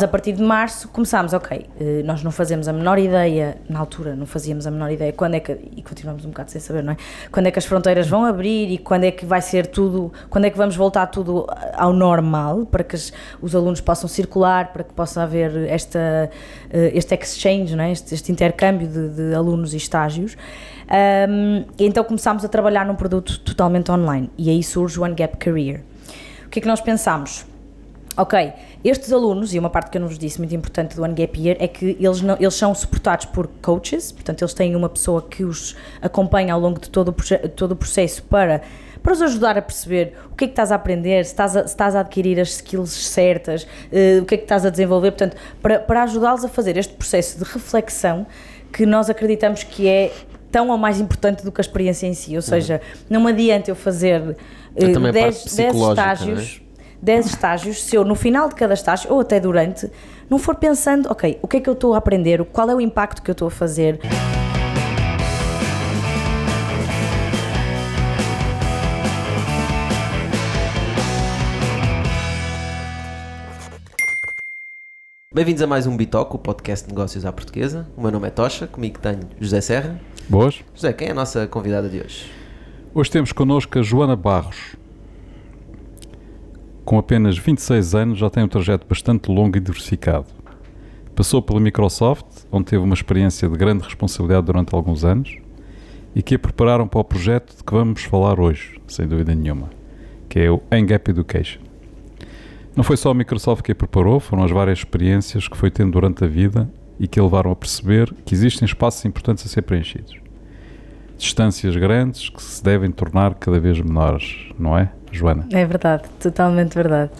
A partir de março começámos, ok, eh, nós não fazemos a menor ideia, na altura não fazíamos a menor ideia quando é que, e continuamos um bocado sem saber, não é? Quando é que as fronteiras vão abrir e quando é que vai ser tudo, quando é que vamos voltar tudo ao normal para que os alunos possam circular, para que possa haver esta, eh, este exchange, não é? este, este intercâmbio de, de, alunos e estágios. Um, e então começámos a trabalhar num produto totalmente online e aí surge o One Gap Career. O que é que nós pensámos? Ok, estes alunos, e uma parte que eu não vos disse muito importante do One Gap Year, é que eles, não, eles são suportados por coaches, portanto eles têm uma pessoa que os acompanha ao longo de todo o, todo o processo para, para os ajudar a perceber o que é que estás a aprender, se estás a, se estás a adquirir as skills certas, uh, o que é que estás a desenvolver, portanto, para, para ajudá-los a fazer este processo de reflexão que nós acreditamos que é tão ou mais importante do que a experiência em si, ou seja, uhum. não adianta eu fazer uh, 10 estágios... 10 estágios, se eu no final de cada estágio, ou até durante, não for pensando, ok, o que é que eu estou a aprender, qual é o impacto que eu estou a fazer. Bem-vindos a mais um Bitoco, o podcast de negócios à portuguesa. O meu nome é Tocha, comigo tenho José Serra. Boas. José, quem é a nossa convidada de hoje? Hoje temos connosco a Joana Barros, com apenas 26 anos, já tem um trajeto bastante longo e diversificado. Passou pela Microsoft, onde teve uma experiência de grande responsabilidade durante alguns anos e que a prepararam para o projeto de que vamos falar hoje, sem dúvida nenhuma, que é o Engap Education. Não foi só a Microsoft que a preparou, foram as várias experiências que foi tendo durante a vida e que a levaram a perceber que existem espaços importantes a ser preenchidos. Distâncias grandes que se devem tornar cada vez menores, não é? Joana. É verdade, totalmente verdade.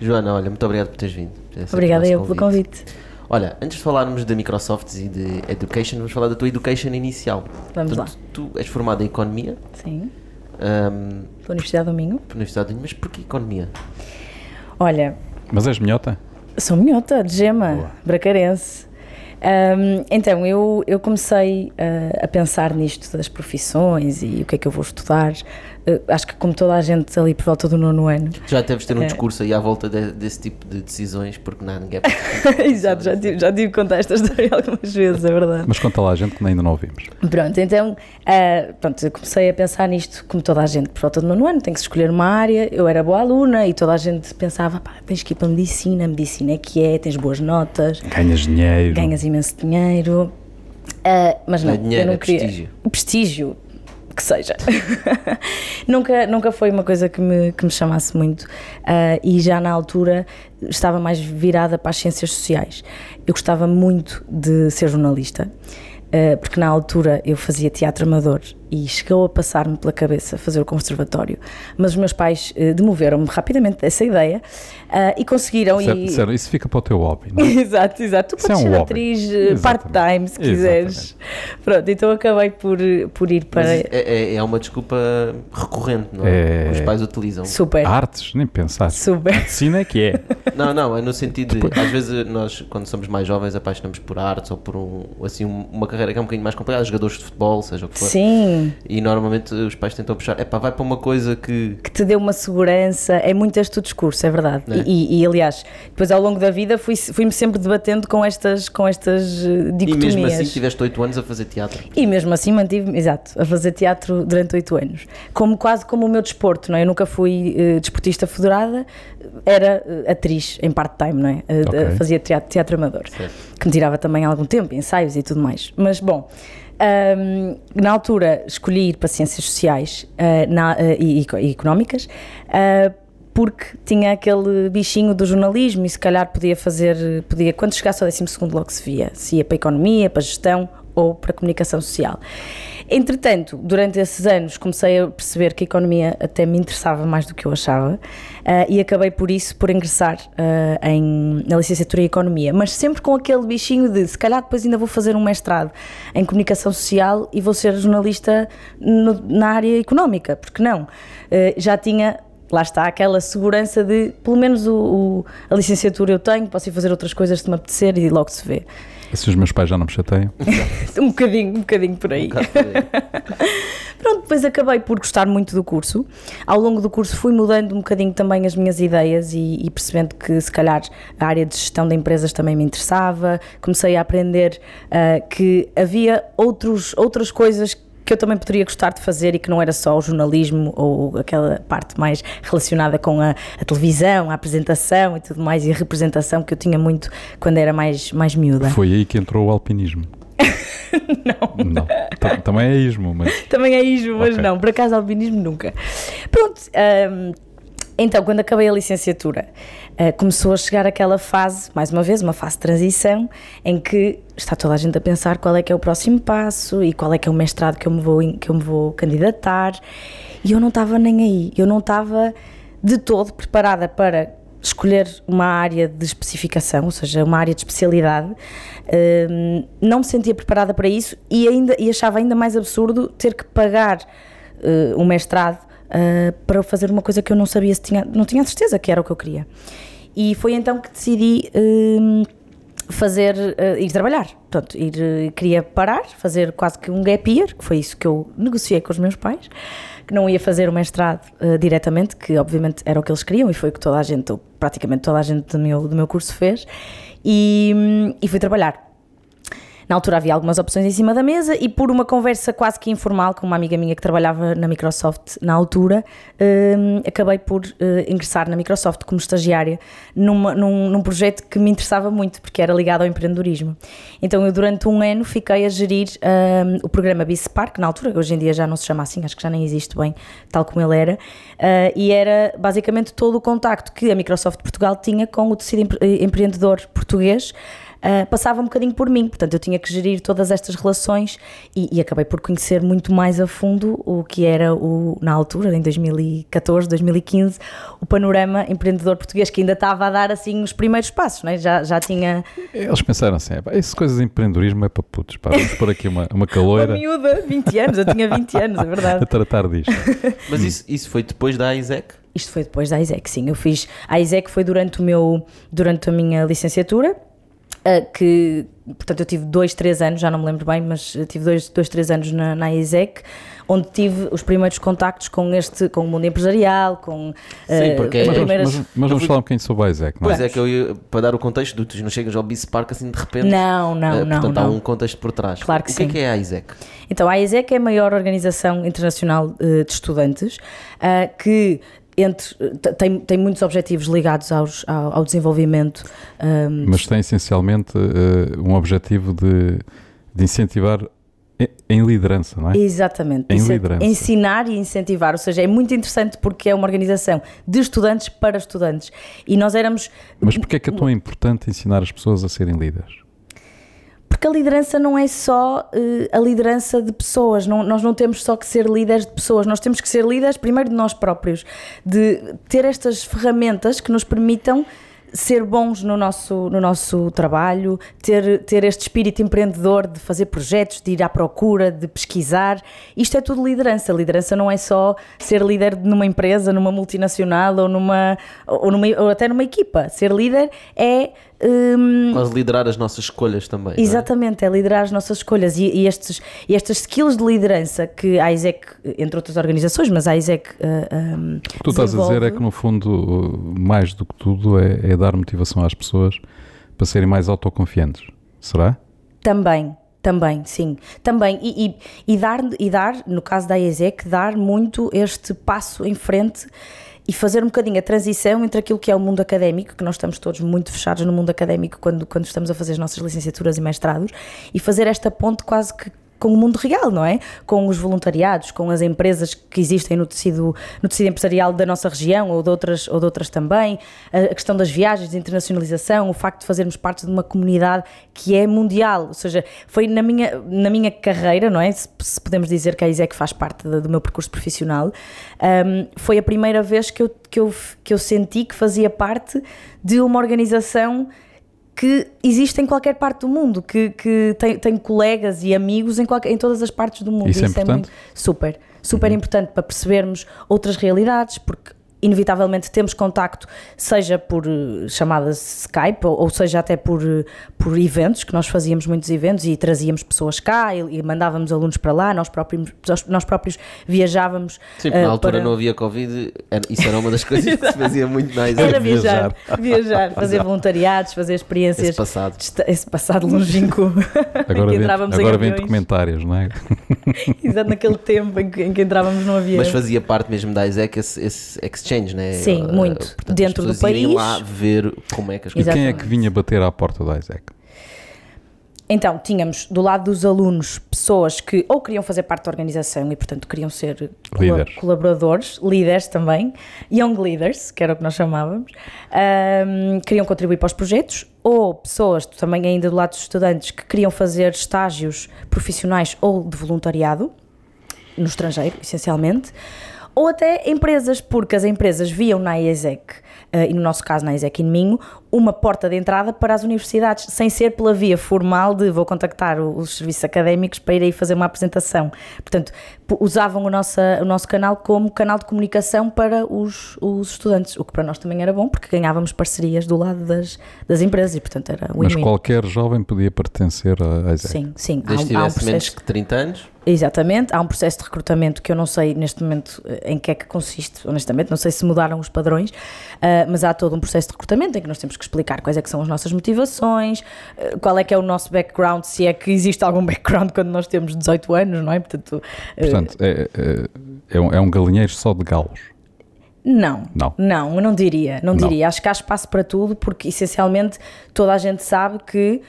Joana, olha, muito obrigado por teres vindo. Obrigada eu pelo convite. Olha, antes de falarmos da Microsoft e de Education, vamos falar da tua Education inicial. Vamos Portanto, lá. Tu és formada em Economia. Sim. Um, pela Universidade do Minho. Pela Universidade do Minho, mas porquê Economia? Olha... Mas és minhota? Sou minhota, de gema, Boa. bracarense. Um, então, eu, eu comecei uh, a pensar nisto das profissões e o que é que eu vou estudar acho que como toda a gente ali por volta do nono ano. Já deves ter um é. discurso aí à volta de, desse tipo de decisões, porque não, ninguém é Exato, já tive, já tive que contar esta história algumas vezes, é verdade. Mas conta lá a gente que ainda não ouvimos. Pronto, então, uh, pronto, eu comecei a pensar nisto, como toda a gente por volta do nono ano, tem que escolher uma área, eu era boa aluna e toda a gente pensava, pá, tens que ir para a medicina, a medicina é que é, tens boas notas. Ganhas dinheiro. Ganhas imenso dinheiro. Uh, mas não, dinheiro, eu não é queria. Prestígio. Prestígio que seja. nunca, nunca foi uma coisa que me, que me chamasse muito uh, e já na altura estava mais virada para as ciências sociais. Eu gostava muito de ser jornalista. Uh, porque na altura eu fazia teatro amador e chegou a passar-me pela cabeça fazer o conservatório, mas os meus pais uh, demoveram-me rapidamente dessa ideia uh, e conseguiram. Certo, e... Certo, isso fica para o teu hobby, não é? exato, exato. Tu podes é um ser hobby. atriz eh, part-time se quiseres. Exatamente. Pronto, então acabei por, por ir para. É, é, é, uma desculpa recorrente, não é? é... Os pais utilizam. Super. Artes, nem pensar. Super. Medicina é que é. Não, não, é no sentido de. Às vezes nós, quando somos mais jovens, apaixonamos por artes ou por um, assim, uma carreira que é um bocadinho mais complicada, jogadores de futebol, seja o que for. Sim. E normalmente os pais tentam puxar, é pá, vai para uma coisa que. Que te dê uma segurança, é muito este o discurso, é verdade. É? E, e, aliás, depois ao longo da vida fui, fui-me sempre debatendo com estas, com estas dicotomias. Eh, e mesmo assim tiveste 8 anos a fazer teatro. E mesmo assim mantive exato, a fazer teatro durante 8 anos. Como, quase como o meu desporto, não é? Eu nunca fui uh, desportista federada, era uh, atriz em part-time, não é? Uh, okay. Fazia teatro, teatro amador. Certo. Que me tirava também algum tempo, ensaios e tudo mais. Mas bom. Um, na altura escolhi ir para Ciências Sociais uh, na, uh, e, e, Económicas uh, porque tinha aquele bichinho do jornalismo e se calhar podia fazer, podia, quando chegasse ao 12 logo se via, se ia para a Economia, para a Gestão ou para a Comunicação Social. Entretanto, durante esses anos comecei a perceber que a economia até me interessava mais do que eu achava uh, e acabei por isso por ingressar uh, em, na licenciatura em Economia, mas sempre com aquele bichinho de se calhar depois ainda vou fazer um mestrado em Comunicação Social e vou ser jornalista no, na área económica, porque não? Uh, já tinha lá está, aquela segurança de, pelo menos o, o, a licenciatura eu tenho, posso ir fazer outras coisas se me apetecer e logo se vê. E se os meus pais já não me chateiam? um bocadinho, um bocadinho por aí. Um. Pronto, depois acabei por gostar muito do curso. Ao longo do curso fui mudando um bocadinho também as minhas ideias e, e percebendo que se calhar a área de gestão de empresas também me interessava. Comecei a aprender uh, que havia outros, outras coisas que eu também poderia gostar de fazer e que não era só o jornalismo ou aquela parte mais relacionada com a, a, televisão, a apresentação e tudo mais, e a representação que eu tinha muito quando era mais, mais miúda. Foi aí que entrou o alpinismo. não. não. Também é ismo, mas. Também é ismo, mas okay. não. Por acaso, alpinismo nunca. Pronto. Um, então, quando acabei a licenciatura, uh, começou a chegar aquela fase, mais uma vez, uma fase de transição, em que está toda a gente a pensar qual é que é o próximo passo e qual é que é o mestrado que eu me vou, que eu me vou candidatar. E eu não estava nem aí, eu não estava de todo preparada para escolher uma área de especificação, ou seja, uma área de especialidade. Uh, não me sentia preparada para isso e, ainda, e achava ainda mais absurdo ter que pagar uh, um mestrado uh, para fazer uma coisa que eu não sabia se tinha, não tinha certeza que era o que eu queria. E foi então que decidi uh, fazer, uh, ir trabalhar. Portanto, ir, uh, queria parar, fazer quase que um gap year, que foi isso que eu negociei com os meus pais, que não ia fazer o mestrado uh, diretamente, que obviamente era o que eles queriam e foi o que toda a gente, ou praticamente toda a gente do meu, do meu curso fez, e, um, e fui trabalhar. Na altura havia algumas opções em cima da mesa e por uma conversa quase que informal com uma amiga minha que trabalhava na Microsoft na altura, um, acabei por uh, ingressar na Microsoft como estagiária numa, num, num, projeto que me interessava muito, porque era ligado ao empreendedorismo. Então eu durante um ano fiquei a gerir um, o programa BISPARK, na altura, que hoje em dia já não se chama assim, acho que já nem existe bem, tal como ele era, uh, e era basicamente todo o contacto que a Microsoft Portugal tinha com o tecido empreendedor português, uh, passava um bocadinho por mim. Portanto, eu tinha que gerir todas estas relações e, e, acabei por conhecer muito mais a fundo o que era, o, na altura, em 2014, 2015, o panorama empreendedor português, que ainda estava a dar assim os primeiros passos, né? já, já tinha. Eles pensaram assim: essas coisas de empreendedorismo é para putos, pá, vamos pôr aqui uma, uma caloira. uma miúda, 20 anos, eu tinha 20 anos, é verdade. a tratar disto. Mas isso, isso foi depois da ISEC? Isto foi depois da ISEC, sim. Eu fiz. A ISEC foi durante, o meu, durante a minha licenciatura que, portanto, eu tive dois, três anos, já não me lembro bem, mas tive dois, dois três anos na, na ISEC, onde tive os primeiros contactos com este, com o mundo empresarial, com Sim, porque uh, mas, primeiras... mas, mas, vamos falar um bocadinho sobre a ISEC, não é? Pois é que eu ia, para dar o contexto, do, tu não chegas ao Bice Park assim de repente. Não, não, uh, não. Portanto, não. há um contexto por trás. Claro que o sim. O que é, que é a ISEC? Então, a ISEC é a maior organização internacional uh, de estudantes que entre, tem, tem muitos objetivos ligados aos, ao, ao desenvolvimento. Um, Mas tem essencialmente uh, um objetivo de, de incentivar em liderança, não é? Exatamente. Em liderança. Ensinar e incentivar, ou seja, é muito interessante porque é uma organização de estudantes para estudantes. E nós éramos. Mas porquê é que é tão importante ensinar as pessoas a serem líderes? Porque a liderança não é só uh, a liderança de pessoas, não, nós não temos só que ser líderes de pessoas, nós temos que ser líderes primeiro de nós próprios, de ter estas ferramentas que nos permitam ser bons no nosso, no nosso trabalho, ter, ter este espírito empreendedor de fazer projetos, de ir à procura, de pesquisar. Isto é tudo liderança. Liderança não é só ser líder numa empresa, numa multinacional ou, numa, ou, numa, ou até numa equipa. Ser líder é um, Quase liderar as nossas escolhas também. É? Exatamente, é? é? liderar as nossas escolhas e, e, estes, e estas skills de liderança que a ISEC, entre outras organizações, mas a ISEC. Uh, um, o que tu estás a dizer é que, no fundo, mais do que tudo, é, é dar motivação às pessoas para serem mais autoconfiantes. Será? Também, também, sim. Também. E, e, e, dar, e dar, no caso da IESEC, dar muito este passo em frente e fazer um bocadinho a transição entre aquilo que é o mundo académico, que nós estamos todos muito fechados no mundo académico quando, quando estamos a fazer as nossas licenciaturas e mestrados, e fazer esta ponte quase que com o mundo real, não é? Com os voluntariados, com as empresas que existem no tecido, no tecido empresarial da nossa região ou de, outras, ou de outras também, a questão das viagens, de internacionalização, o facto de fazermos parte de uma comunidade que é mundial, ou seja, foi na minha, na minha carreira, não é? Se, se podemos dizer que a ISEC faz parte do meu percurso profissional, um, foi a primeira vez que eu, que, eu, que eu senti que fazia parte de uma organização que existe em qualquer parte do mundo, que, que tem, tem colegas e amigos em, qualquer, em todas as partes do mundo. Isso, é Isso é, importante? É muito, super, super uhum. importante para percebermos outras realidades, porque inevitavelmente temos contacto, seja por uh, chamadas Skype ou, ou, seja até por, uh, por eventos, que nós fazíamos muitos eventos e trazíamos pessoas cá e, e mandávamos alunos para lá, nós próprios, nós próprios viajávamos. Sim, uh, na altura para... não havia Covid, era, isso era uma das coisas que se fazia muito mais. Era viajar, viajar, fazer voluntariados, fazer experiências. Esse passado. Esse passado longínquo. Agora, vem, agora vem documentários, não é? Exato, naquele tempo em que, em que entrávamos não havia. Mas fazia parte mesmo da ISEC esse, esse exchange, né? Sim, uh, muito. Portanto, Dentro do país. lá ver como é que as coisas. E quem é que vinha bater à porta da ISEC? Então, tínhamos do lado dos alunos pessoas que ou queriam fazer parte da organização e, portanto, queriam ser líderes. colaboradores, líderes também, young leaders, que era o que nós chamávamos, um, queriam contribuir para os projetos, ou pessoas também ainda do lado dos estudantes que queriam fazer estágios profissionais ou de voluntariado, no estrangeiro, essencialmente, ou até empresas, porque as empresas viam na IESEC, uh, e no nosso caso na IESEC em Minho, uma porta de entrada para as universidades, sem ser pela via formal de vou contactar os serviços académicos para ir aí fazer uma apresentação. Portanto, usavam o nosso, o nosso canal como canal de comunicação para os, os estudantes, o que para nós também era bom, porque ganhávamos parcerias do lado das, das empresas e, portanto, era win -win. Mas qualquer jovem podia pertencer à ISEC? Sim, sim. Desde há, há um processo... menos que 30 anos? Exatamente, há um processo de recrutamento que eu não sei neste momento eh, em que é que consiste, honestamente, não sei se mudaram os padrões, uh, mas há todo um processo de recrutamento em que nós temos que explicar quais é que são as nossas motivações, uh, qual é que é o nosso background, se é que existe algum background quando nós temos 18 anos, não é? Portanto, uh, Portanto é, é, é, um, é um galinheiro só de galos. Não, não, não, eu não diria, não, não diria. Acho que há espaço para tudo, porque essencialmente toda a gente sabe que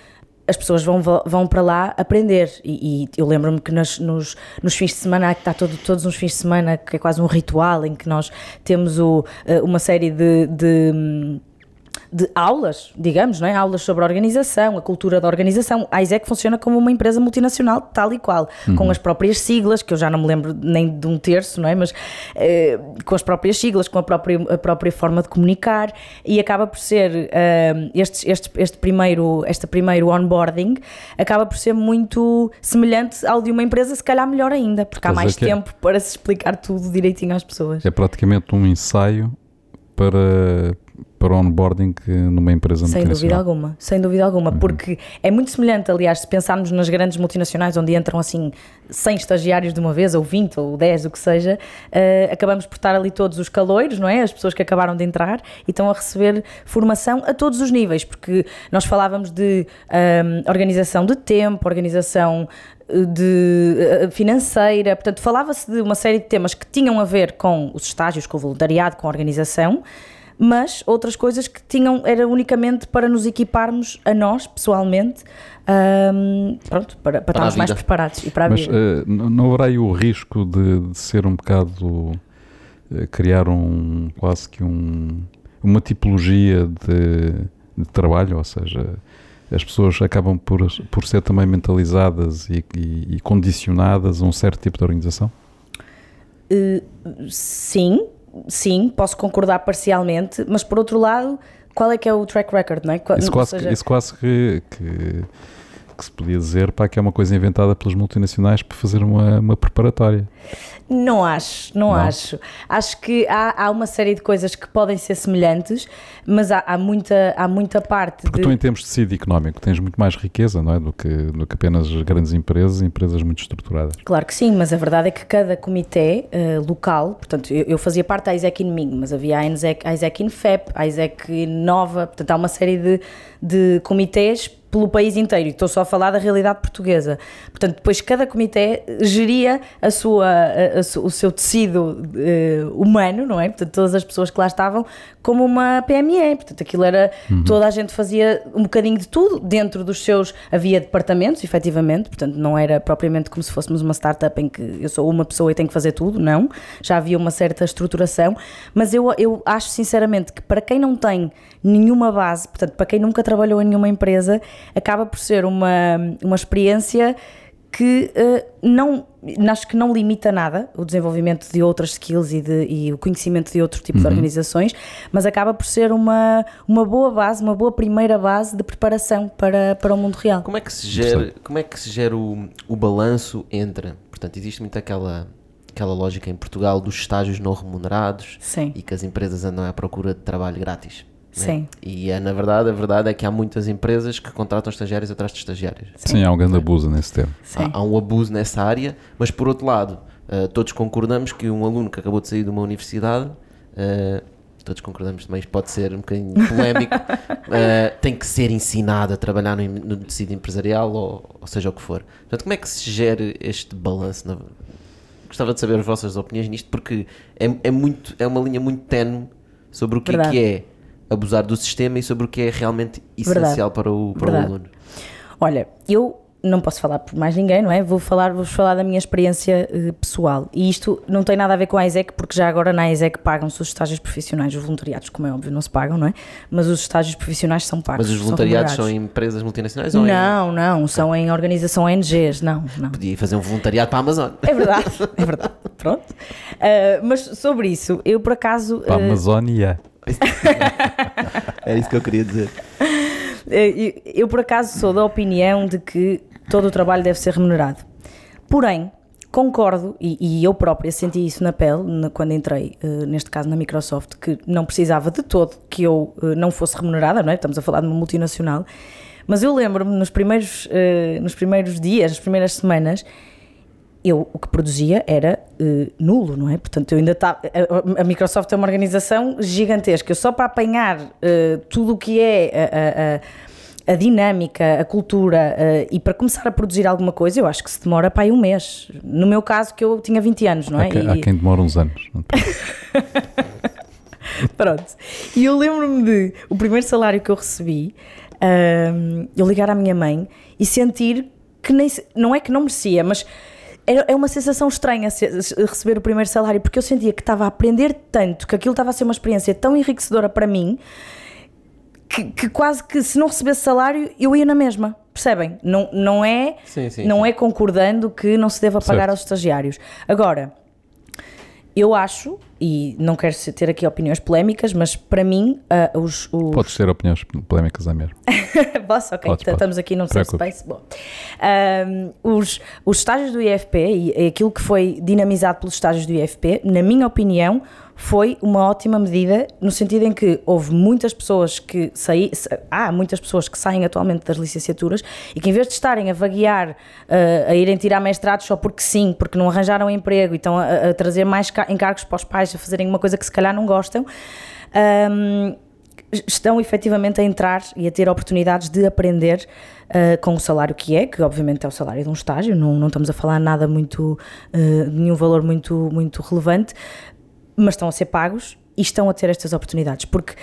as pessoas vão, vão para lá aprender. E, e eu lembro-me que nos, nos, fins de semana, que está todo, todos os fins de semana, que é quase um ritual em que nós temos o, eh, uma série de, de de aulas, digamos, não é? aulas sobre a organização, a cultura da organização. A ISEC funciona como uma empresa multinacional, tal e qual, uhum. com as próprias siglas, que eu já não me lembro nem de um terço, não é? mas eh, com as próprias siglas, com a própria, a própria forma de comunicar, e acaba por ser uh, este, este, este, primeiro, este primeiro onboarding acaba por ser muito semelhante ao de uma empresa, se calhar melhor ainda, porque há mais é tempo para se explicar tudo direitinho às pessoas. É praticamente um ensaio para para o onboarding numa empresa Sem dúvida alguma, sem dúvida alguma, uhum. porque é muito semelhante, aliás, se pensarmos nas grandes multinacionais onde entram assim 100 estagiários de uma vez, ou 20, ou 10, o que seja, uh, acabamos por estar ali todos os caloiros, não é? As pessoas que acabaram de entrar e estão a receber formação a todos os níveis, porque nós falávamos de um, ehm, organização de tempo, organização eh, de eh, financeira, portanto falava-se de uma série de temas que tinham a ver com os estágios, com o voluntariado, com a organização, mas outras coisas que tinham, era unicamente para nos equiparmos a nós, pessoalmente, um, pronto, para, para, para estarmos mais preparados e para a mas, vida. Uh, não haverá aí o risco de, de ser um bocado, uh, criar um, quase que um, uma tipologia de, de trabalho, ou seja, as pessoas acabam por, por ser também mentalizadas e, e, e condicionadas a um certo tipo de organização? Uh, sim, sim, posso concordar parcialmente, mas por outro lado, qual é que é o track record, não é? Isso quase, seja... isso quase que, que, que, se podia dizer pá, que é uma coisa inventada pelas multinacionais para fazer uma, uma preparatória. Não acho, não, não, acho. Acho que há, há uma série de coisas que podem ser semelhantes, mas há, há muita, há muita parte Porque de... tu em termos de tecido económico tens muito mais riqueza, não é? Do que, do que apenas grandes empresas, empresas muito estruturadas. Claro que sim, mas a verdade é que cada comitê uh, local, portanto, eu, eu, fazia parte da ISEC in Minho, mas havia a ISEC, a ISEC in FEP, a ISEC Nova, portanto há uma série de, de comitês pelo país inteiro, e estou só a falar da realidade portuguesa. Portanto, depois cada comitê geria a sua, a, a, o seu tecido uh, humano, não é? Portanto, todas as pessoas que lá estavam, como uma PME. Portanto, aquilo era. Uhum. Toda a gente fazia um bocadinho de tudo dentro dos seus. Havia departamentos, efetivamente, portanto, não era propriamente como se fôssemos uma startup em que eu sou uma pessoa e tenho que fazer tudo, não. Já havia uma certa estruturação, mas eu, eu acho sinceramente que para quem não tem nenhuma base, portanto, para quem nunca trabalhou em nenhuma empresa, acaba por ser uma, uma experiência que uh, não acho que não limita nada o desenvolvimento de outras skills e, de, e o conhecimento de outro tipo uhum. de organizações, mas acaba por ser uma, uma boa base, uma boa primeira base de preparação para, para o mundo real. Como é que se gera, como é que se gera o, o balanço entre, portanto, existe muito aquela aquela lógica em Portugal dos estágios não remunerados Sim. e que as empresas andam à procura de trabalho grátis. Né? Sim. E é, na verdade, a verdade é que há muitas empresas que contratam estagiários atrás de estagiários. Sim, há um grande abuso nesse termo. Sim. Há, há um abuso nessa área, mas por outro lado, eh, todos concordamos que um aluno que acabou de sair de uma universidade, eh, todos concordamos também, isto pode ser um bocadinho polémico, eh, tem que ser ensinado a trabalhar no, no tecido empresarial ou, ou seja o que for. Portanto, como é que se gera este balanço? na- Gostava de saber as vossas opiniões nisto, porque é, é, muito, é uma linha muito tenue sobre o que é, que é abusar do sistema e sobre o que é realmente Verdade. essencial para o, para o Verdade. aluno. Olha, eu não posso falar por mais ninguém, não é? Vou falar, vou falar da minha experiência eh, pessoal. E isto não tem nada a ver com a ISEC, porque já agora na ISEC pagam-se os estágios profissionais, os voluntariados, como é óbvio, não se pagam, não é? Mas os estágios profissionais são pagos. Mas os são voluntariados são remunerados. em empresas multinacionais ou em- Não, não, são em organização ONGs, não, não. Podia fazer um voluntariado para a Amazon. É verdade, é verdade. Pronto. Ah, mas sobre isso, eu por acaso. Para a ah, Amazónia. Era isso que eu queria dizer. Eh, Eu, por acaso, sou da opinião de que todo o trabalho deve ser remunerado. Porém, concordo, e, e eu própria senti isso na pele na- quando entrei, eh, neste caso na Microsoft, que não precisava de todo que eu eh, não fosse remunerada, não é? Estamos a falar de uma multinacional. Mas eu lembro-me nos primeiros, eh, nos primeiros dias, nas primeiras semanas, eu o que produzia era eh, nulo, não é? Portanto, eu ainda estava. A, a Microsoft é uma organização gigantesca. Eu só para apanhar eh, tudo o que é a, a- a- dinâmica, a cultura eh, e para começar a produzir alguma coisa, eu acho que se demora para aí um mês. No meu caso, que eu tinha 20 anos, não é? Há, quem, E- há quem demora uns anos. Pronto. E eu lembro-me de o primeiro salário que eu recebi, ahm, eu ligar à minha mãe e sentir que nem não é que não merecia, mas é, é uma sensação estranha receber o primeiro salário, porque eu sentia que estava a aprender tanto, que aquilo estava a ser uma experiência tão enriquecedora para mim, que, que quase que se não recebesse salário eu ia na mesma. Percebem? Não, não é Sim, sim, não sim. é concordando que não se deva pagar Certo. aos estagiários. Agora, eu acho, e não quero ter aqui opiniões polémicas, mas para mim, ah, os. os... Podes ter opiniões polémicas à mesma. Posso? Ok, Podes, então estamos podes. aqui num safe space. Bom. Ahm, os, os estágios do IFP e e aquilo que foi dinamizado pelos estágios do IFP, na minha opinião, foi uma ótima medida no sentido em que houve muitas pessoas que saí, sa- há muitas pessoas que saem atualmente das licenciaturas e que em vez de estarem a vaguear, ah, a irem tirar mestrados só porque sim, porque não arranjaram emprego e estão a, a trazer mais ca- encargos para os pais a fazerem uma coisa que se calhar não gostam, ahm, estão efetivamente a entrar e a ter oportunidades de aprender uh, com o salário que é, que obviamente é o salário de um estágio, não, não estamos a falar nada muito, uh, de nenhum valor muito, muito relevante, mas estão a ser pagos e estão a ter estas oportunidades, porque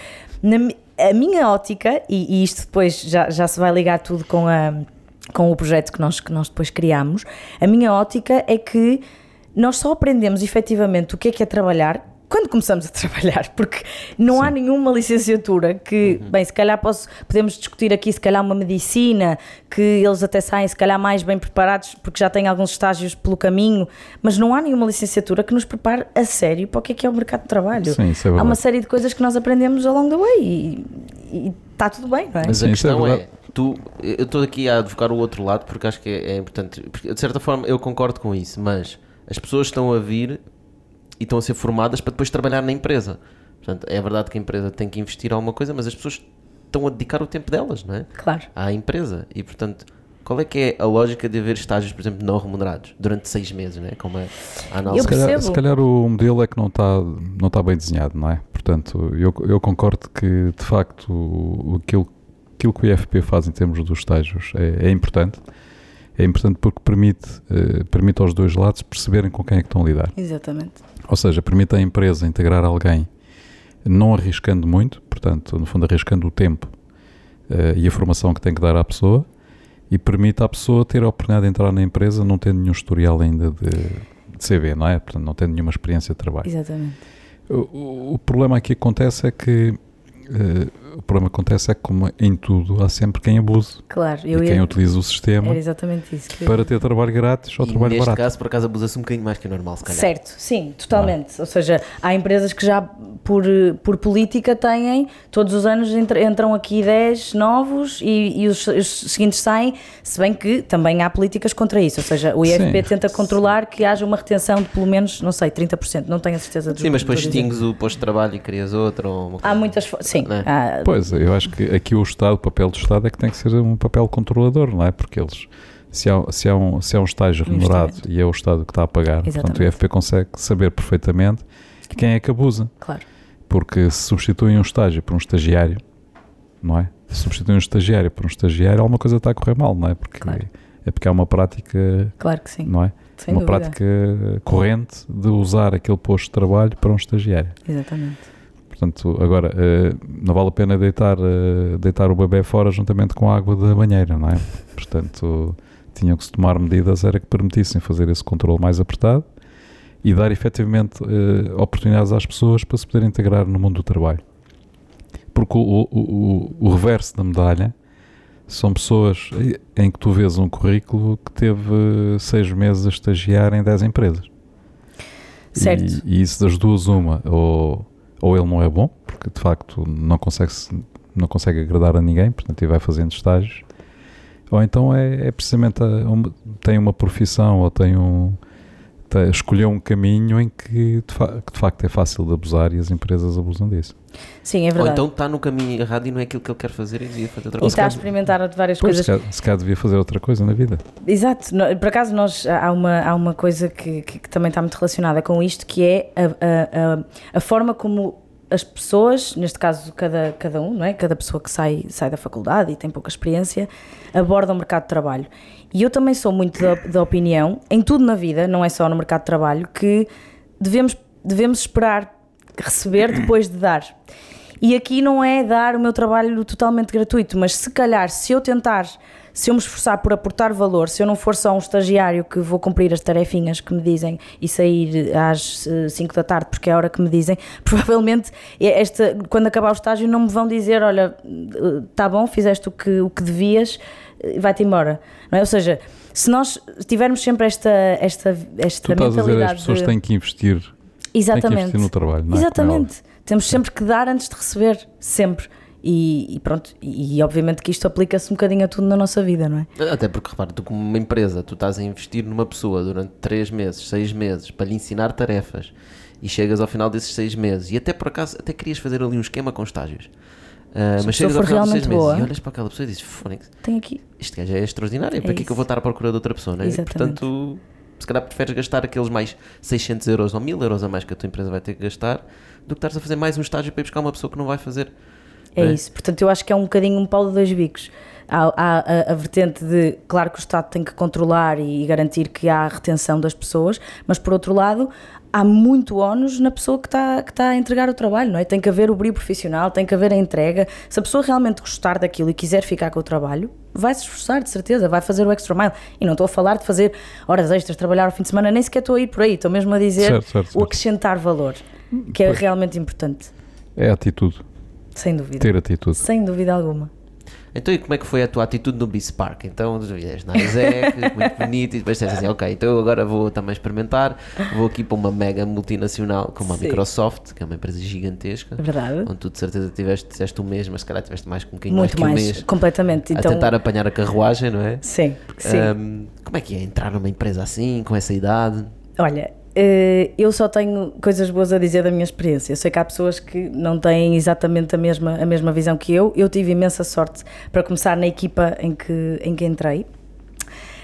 na a minha ótica, e, e isto depois já, já se vai ligar tudo com a com o projeto que nós, que nós depois criámos, a minha ótica é que nós só aprendemos efetivamente o que é que é trabalhar quando começamos a trabalhar, porque não há nenhuma licenciatura que, bem, se calhar posso, podemos discutir aqui, se calhar uma medicina, que eles até saem se calhar mais bem preparados, porque já têm alguns estágios pelo caminho, mas não há nenhuma licenciatura que nos prepare a sério para o que é que é o mercado de trabalho. Sim, isso é há uma verdade. série de coisas que nós aprendemos ao longo da way e, e está tudo bem, não é? Mas Sim, a é questão é, verdade. tu, eu estou aqui a advogar o outro lado porque acho que é, é importante. Porque, de certa forma, eu concordo com isso, mas as pessoas estão a vir e estão a ser formadas para depois trabalhar na empresa. Portanto, é verdade que a empresa tem que investir alguma coisa, mas as pessoas estão a dedicar o tempo delas, não é? Claro. À empresa. E, portanto, qual é que é a lógica de haver estágios, por exemplo, não remunerados durante seis meses, não é? Como é a análise. Eu Se calhar, percebo. se calhar o modelo é que não está não tá bem desenhado, não é? Portanto, eu, eu concordo que de facto aquilo, aquilo que o IFP faz em termos dos estágios é, é importante. É importante porque permite, eh, permite aos dois lados perceberem com quem é que estão a lidar. Exatamente. Ou seja, permite à empresa integrar alguém não arriscando muito, portanto, no fundo, arriscando o tempo eh, e a formação que tem que dar à pessoa, e permite à pessoa ter a oportunidade de entrar na empresa não tendo nenhum historial ainda de, de CV, não é? Portanto, não tendo nenhuma experiência de trabalho. Exatamente. O, o- problema aqui que acontece é que eh, o problema que acontece é que, como em tudo, há sempre quem abuse. Claro, E eu quem ia. utiliza o sistema Era exatamente isso. eu para ter trabalho grátis ou E trabalho neste barato. caso, por acaso, abusa-se um bocadinho mais que o normal, se calhar. Certo, sim, totalmente. Ou seja, há empresas que já por, por política têm, todos os anos entra- entram aqui 10 novos e, e os, os seguintes saem, se bem que também há políticas contra isso. Ou seja, o IFP Sim. tenta controlar que haja uma retenção de pelo menos, não sei, 30%, não tenho a certeza do Sim, mas depois extingues o posto de trabalho e crias outro. Ou uma coisa Há muitas. fo- Sim, é? há- Pois, eu acho que aqui o Estado, o papel do Estado é que tem que ser um papel controlador, não é? Porque eles, se há, se há, um, se há um estágio Um remunerado e é o Estado que está a pagar, portanto o Exatamente. IFP consegue saber perfeitamente quem é que abusa. claro. Porque se substituem um estágio por um estagiário, não é? Se substituem um estagiário por um estagiário, alguma coisa está a correr mal, não é? Porque, Claro. é porque há uma prática, Claro que sim. não é? Sem uma dúvida. prática corrente de usar aquele posto de trabalho para um estagiário. Exatamente. Portanto, agora, eh, não vale a pena deitar, eh, deitar o bebê fora juntamente com a água da banheira, não é? Portanto, tinham que se tomar medidas era que permitissem fazer esse controle mais apertado e dar efetivamente eh, oportunidades às pessoas para se poderem integrar no mundo do trabalho. Porque o, o, o, o reverso da medalha são pessoas em que tu vês um currículo que teve seis meses a estagiar em 10 empresas. Certo. E, e isso das duas, uma, ou, ou ele não é bom, porque de facto não consegue, se- não consegue agradar a ninguém, portanto, e vai fazendo estágios, ou então é, é precisamente a- uma- tem uma profissão ou tem um. Escolheu um caminho em que de, que de facto é fácil de abusar e as empresas abusam disso. Sim, é Ou verdade. então está no caminho errado e não é aquilo que ele quer fazer e devia fazer outra e coisa. está a experimentar várias Pois, coisas se calhar, se calhar devia fazer outra coisa na vida. Exato, por acaso nós há uma, há uma coisa que, que- que também está muito relacionada com isto, que é a, a, a, a forma como as pessoas, neste caso cada, cada um, não é? cada pessoa que sai, sai da faculdade e tem pouca experiência, aborda o mercado de trabalho. E eu também sou muito da, da opinião, em tudo na vida, não é só no mercado de trabalho, que devemos, devemos esperar receber depois de dar. E aqui não é dar o meu trabalho totalmente gratuito, mas se calhar, se eu tentar, se eu me esforçar por aportar valor, se eu não for só um estagiário que vou cumprir as tarefinhas que me dizem e sair às 5 da tarde, porque é a hora que me dizem, provavelmente é esta, quando acabar o estágio não me vão dizer, olha, está bom, fizeste o que, o que devias, eh, vai-te embora. Não é? Ou seja, se nós tivermos sempre esta, esta, esta Tu estás a dizer mentalidade as pessoas de- têm que investir, têm que Exatamente. investir no trabalho, não é? Exatamente. Temos sempre que dar antes de receber, sempre. E, e pronto, e, obviamente que isto aplica-se um bocadinho a tudo na nossa vida, não é? Até porque, repara, tu como uma empresa, tu estás a investir numa pessoa durante 3 meses, 6 meses, para lhe ensinar tarefas e chegas ao final desses 6 meses e até por acaso, até querias fazer ali um esquema com estágios. A mas chegas ao final dos 6 realmente meses e olhas para aquela pessoa e dizes, Fónix, aqui. este gajo é extraordinário, para que é que eu vou estar à procura de outra pessoa, não é? E, Exatamente. Portanto, se calhar preferes gastar aqueles mais 600 euros ou 1000 euros a mais que a tua empresa vai ter que gastar do que estares a fazer mais um estágio para ir buscar uma pessoa que não vai fazer. É É. isso. Portanto, eu acho que é um bocadinho um pau de dois bicos. Há, há a, a vertente de, claro que o Estado tem que controlar e garantir que há retenção das pessoas, mas por outro lado, há muito ónus na pessoa que está, que está a entregar o trabalho, não é? Tem que haver o brilho profissional, tem que haver a entrega. Se a pessoa realmente gostar daquilo e quiser ficar com o trabalho, vai se esforçar, de certeza, vai fazer o extra mile. E não estou a falar de fazer horas extras, trabalhar ao fim de semana, nem sequer estou a ir por aí, estou mesmo a dizer Certo, certo, o certo. acrescentar valor, que é Pois. realmente importante, É atitude, sem dúvida. ter atitude. Sem dúvida alguma. Então, e como é que foi a tua atitude no Bispark? Então, tu vieste na ISEC, muito bonito, e depois disseste assim, ok, então eu agora vou também experimentar, vou aqui para uma mega multinacional como a Sim. Microsoft, que é uma empresa gigantesca, verdade. onde tu de certeza tiveste, disseste um mês, mas se calhar tiveste mais, um bocadinho Muito mais um mês, completamente. a Então, tentar apanhar a carruagem, não é? sim, sim. Ahm, como é que é entrar numa empresa assim, com essa idade? Olha, eu só tenho coisas boas a dizer da minha experiência. Eu sei que há pessoas que não têm exatamente a mesma, a mesma visão que eu. Eu tive imensa sorte para começar na equipa em que, em que entrei.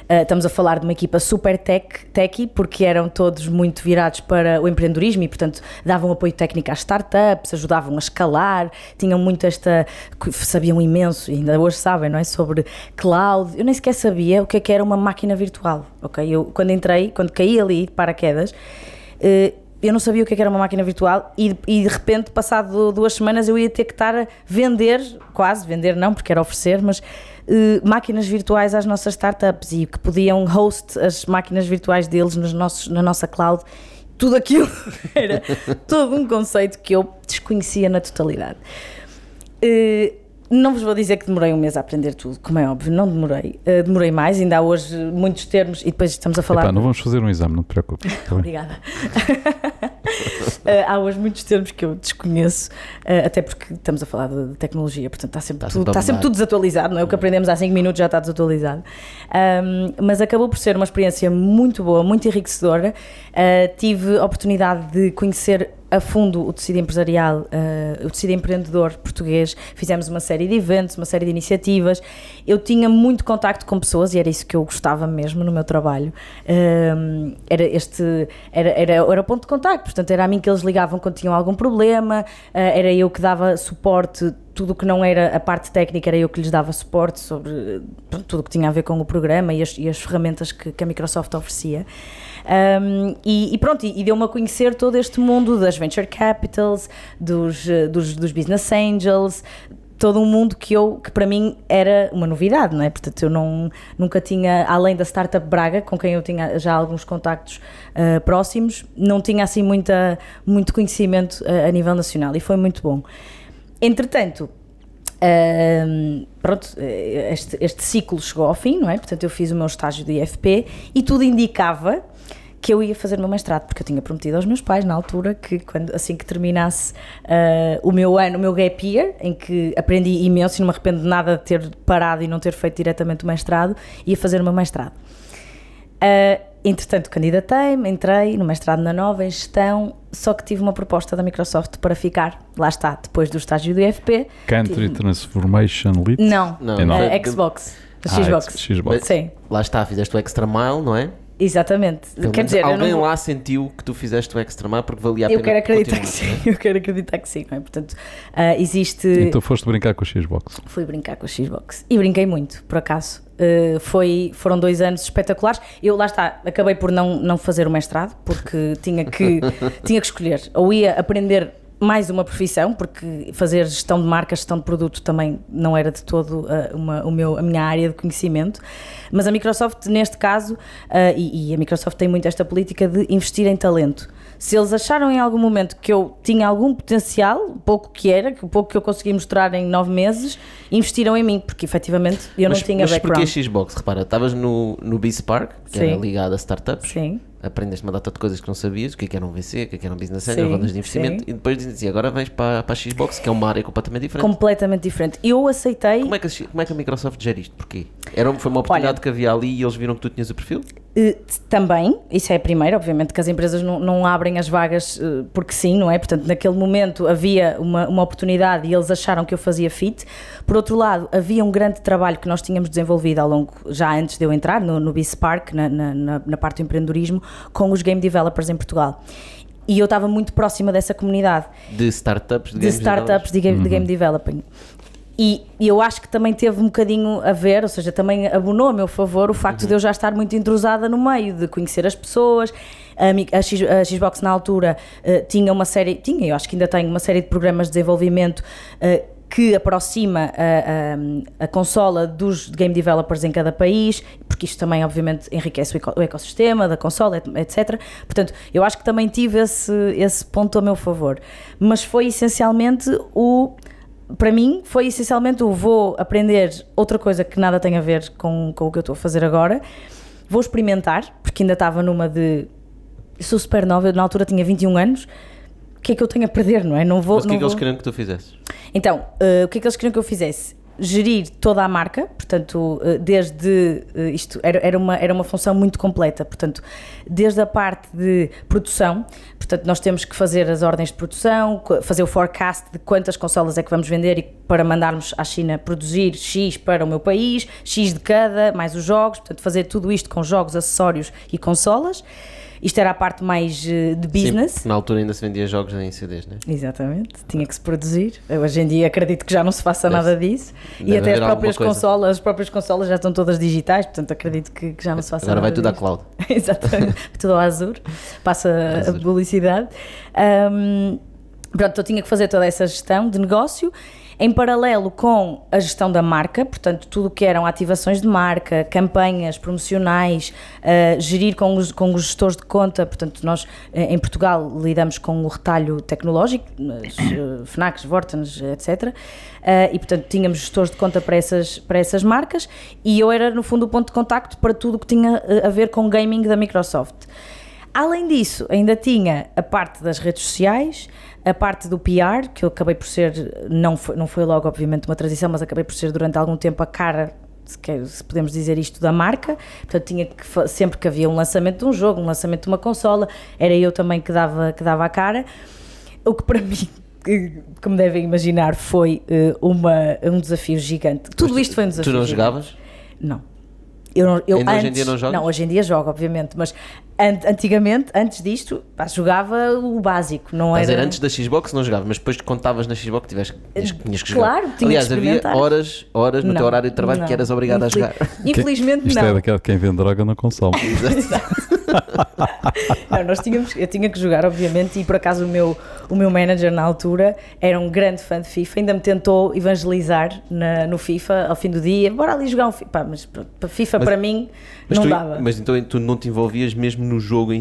Uh, estamos a falar de uma equipa super tech, techy, porque eram todos muito virados para o empreendedorismo e, portanto, davam apoio técnico às startups, ajudavam a escalar, tinham muito esta. sabiam imenso, e ainda hoje sabem, não é? Sobre cloud. Eu nem sequer sabia o que é que era uma máquina virtual, ok? Eu, quando entrei, quando caí ali de paraquedas, uh, eu não sabia o que é que era uma máquina virtual e, e, de repente, passado duas semanas, eu ia ter que estar a vender, quase, vender não, porque era oferecer, mas máquinas virtuais às nossas startups e que podiam host as máquinas virtuais deles nos nossos, na nossa cloud. Tudo aquilo era todo um conceito que eu desconhecia na totalidade. Eh, não vos vou dizer que demorei um mês a aprender tudo, como é óbvio, não demorei. Uh, demorei mais, ainda há hoje muitos termos e depois estamos a falar. Epá, não vamos fazer um exame, não te preocupes. tá? Obrigada. Uh, há hoje muitos termos que eu desconheço, uh, até porque estamos a falar de, tecnologia, portanto está sempre, Está tudo, sempre está sempre tudo desatualizado, não é? O que aprendemos há 5 minutos já está desatualizado. Um, mas acabou por ser uma experiência muito boa, muito enriquecedora. Uh, tive a oportunidade de conhecer a fundo o tecido empresarial, uh, o tecido empreendedor português. Fizemos uma série de eventos, uma série de iniciativas. Eu tinha muito contacto com pessoas e era isso que eu gostava mesmo no meu trabalho. Um, era este era, era, era o ponto de contacto, portanto, era a mim que eles ligavam quando tinham algum problema, uh, era eu que dava suporte. Tudo o que não era a parte técnica era eu que lhes dava suporte sobre uh, tudo o que tinha a ver com o programa e as, e as ferramentas que, que a Microsoft oferecia. Um, e, e pronto, e, e deu-me a conhecer todo este mundo das venture capitals, dos, eh, dos, dos business angels, todo um mundo que eu que para mim era uma novidade, não é? Portanto, eu não, nunca tinha, além da Startup Braga, com quem eu tinha já alguns contactos uh, próximos, não tinha assim muita, muito conhecimento uh, a nível nacional e foi muito bom. Entretanto, um, pronto, eh, este, este ciclo chegou ao fim, não é? Portanto, eu fiz o meu estágio de IFP e tudo indicava que eu ia fazer o meu mestrado, porque eu tinha prometido aos meus pais na altura que quando, assim que terminasse uh, o meu ano, o meu gap year, em que aprendi imenso e não me arrependo de nada de ter parado e não ter feito diretamente o mestrado, ia fazer o meu mestrado. Uh, entretanto, candidatei-me, entrei no mestrado na Nova em gestão, só que tive uma proposta da Microsoft para ficar, lá está, depois do estágio do IFP. Country Tive- Transformation Lead. Não, Não, É não. uh, Xbox. Ah, Xbox. Xbox. Sim, Lá está, fizeste o extra mile, não é? exatamente. Pelo Quer dizer, eu alguém não lá sentiu que tu fizeste o extra mile porque valia a Eu pena quero acreditar que sim, eu quero acreditar que sim, não é? Portanto, ah, existe. Então foste brincar com o Xbox. Fui brincar com a Xbox e brinquei muito, por acaso. Uh, foi, foram dois anos espetaculares. Eu, lá está, acabei por não, não fazer o mestrado, porque tinha que, tinha que escolher. Ou ia aprender mais uma profissão, porque fazer gestão de marca, gestão de produto também não era de todo uh, uma, o meu, a minha área de conhecimento. Mas a Microsoft, neste caso, uh, e, e a Microsoft tem muito esta política de investir em talento. Se eles acharam em algum momento que eu tinha algum potencial, pouco que era, que o pouco que eu consegui mostrar em nove meses, investiram em mim, porque efetivamente eu mas, não tinha mas background. porquê Xbox? Repara, estavas no, no B-Spark, que era Sim. ligado a startups, Sim. aprendeste uma data de coisas que não sabias, o que é que era um VC, o que é que era um Business Angel, Sim, rondas de investimento, sim. e depois dizem assim, agora vens para, para a Xbox, que é uma área completamente diferente. Completamente diferente. Eu aceitei. Como é, que como é que a Microsoft gera isto? Porquê? Era, foi uma oportunidade Olha- que havia ali e eles viram que tu tinhas o perfil? Eh, também, isso é a primeira, obviamente que as empresas não, não abrem as vagas eh, porque sim, não é? Portanto, naquele momento havia uma, uma oportunidade e eles acharam que eu fazia fit. Por outro lado, havia um grande trabalho que nós tínhamos desenvolvido ao longo, já antes de eu entrar, no, no B-Spark, na, na, na, parte do empreendedorismo, com os game developers em Portugal. E eu estava muito próxima dessa comunidade De startups, de, de games startups de game, de game developing. E, e eu acho que também teve um bocadinho a ver, ou seja, também abonou a meu favor o facto de eu já estar muito entrosada no meio, de conhecer as pessoas. A, X- a Xbox na altura eh, tinha uma série, tinha, eu acho que ainda tem uma série de programas de desenvolvimento eh, que aproxima a, a- a consola dos game developers em cada país, porque isto também, obviamente, enriquece o, eco- o ecossistema da consola, et- etc. Portanto, eu acho que também tive esse, esse ponto a meu favor. Mas foi essencialmente o. Para mim, foi essencialmente o vou aprender outra coisa que nada tem a ver com, com o que eu estou a fazer agora. Vou experimentar, porque ainda estava numa de. Sou super nova, eu na altura tinha 21 anos. O que é que eu tenho a perder, não é? Não vou. Mas o que não é que eles vou- queriam que tu fizesses? então, eh, o que é que eles queriam que eu fizesse? Gerir toda a marca, portanto, eh, desde eh, isto era, uma, era uma função muito completa, portanto, desde a parte de produção, portanto, nós temos que fazer as ordens de produção, fazer o forecast de quantas consolas é que vamos vender e para mandarmos à China produzir X para o meu país, X de cada, mais os jogos, portanto, fazer tudo isto com jogos, acessórios e consolas. Isto era a parte mais eh, de business. Sim, na altura ainda se vendia jogos em CDs, né? Exatamente, tinha que se produzir. Eu, hoje em dia acredito que já não se faça Deve- nada disso. E até as próprias consolas, as próprias consolas já estão todas digitais, portanto acredito que, que já não se faça Agora vai nada tudo à cloud. Exatamente, tudo ao Azure, passa Azure. a publicidade. Ahm, pronto, eu tinha que fazer toda essa gestão de negócio em paralelo com a gestão da marca, portanto, tudo o que eram ativações de marca, campanhas promocionais, uh, gerir com os, com os gestores de conta, portanto, nós eh, em Portugal lidamos com o retalho tecnológico, uh, FNACs, Vortens, etc. Uh, e, portanto, tínhamos gestores de conta para essas, para essas marcas e eu era, no fundo, o ponto de contacto para tudo o que tinha a ver com gaming da Microsoft. Além disso, ainda tinha a parte das redes sociais, a parte do PR, que eu acabei por ser, não foi, não foi logo obviamente uma transição, mas acabei por ser durante algum tempo a cara, se, podemos dizer isto, da marca. Portanto, tinha que, sempre que havia um lançamento de um jogo, um lançamento de uma consola, era eu também que dava, que dava a cara. O que para mim como devem imaginar, foi uh, uma, um desafio gigante. Tudo isto foi um desafio. Tu não gigante. jogavas? Não. Eu, não, eu antes, hoje em dia não jogas? Não, hoje em dia jogo, obviamente, mas antigamente, antes disto, pá, jogava o básico, não Estás era... dizer, antes da Xbox não jogava, mas depois contavas na Xbox tiveste, tinhas, tinhas que jogar. Claro, tinha Aliás, que havia horas, horas no Não, teu horário de trabalho não. que eras obrigado a jogar. Infelizmente Isto não. é daquele quem vende droga não consome. Não, nós tínhamos, eu tinha que jogar, obviamente, e por acaso o meu, o meu manager na altura era um grande fã de FIFA, ainda me tentou evangelizar na- no FIFA ao fim do dia, bora ali jogar um FIFA, Pá, mas para FIFA Mas- para mim não tu, dava. mas então tu não te envolvias mesmo no jogo,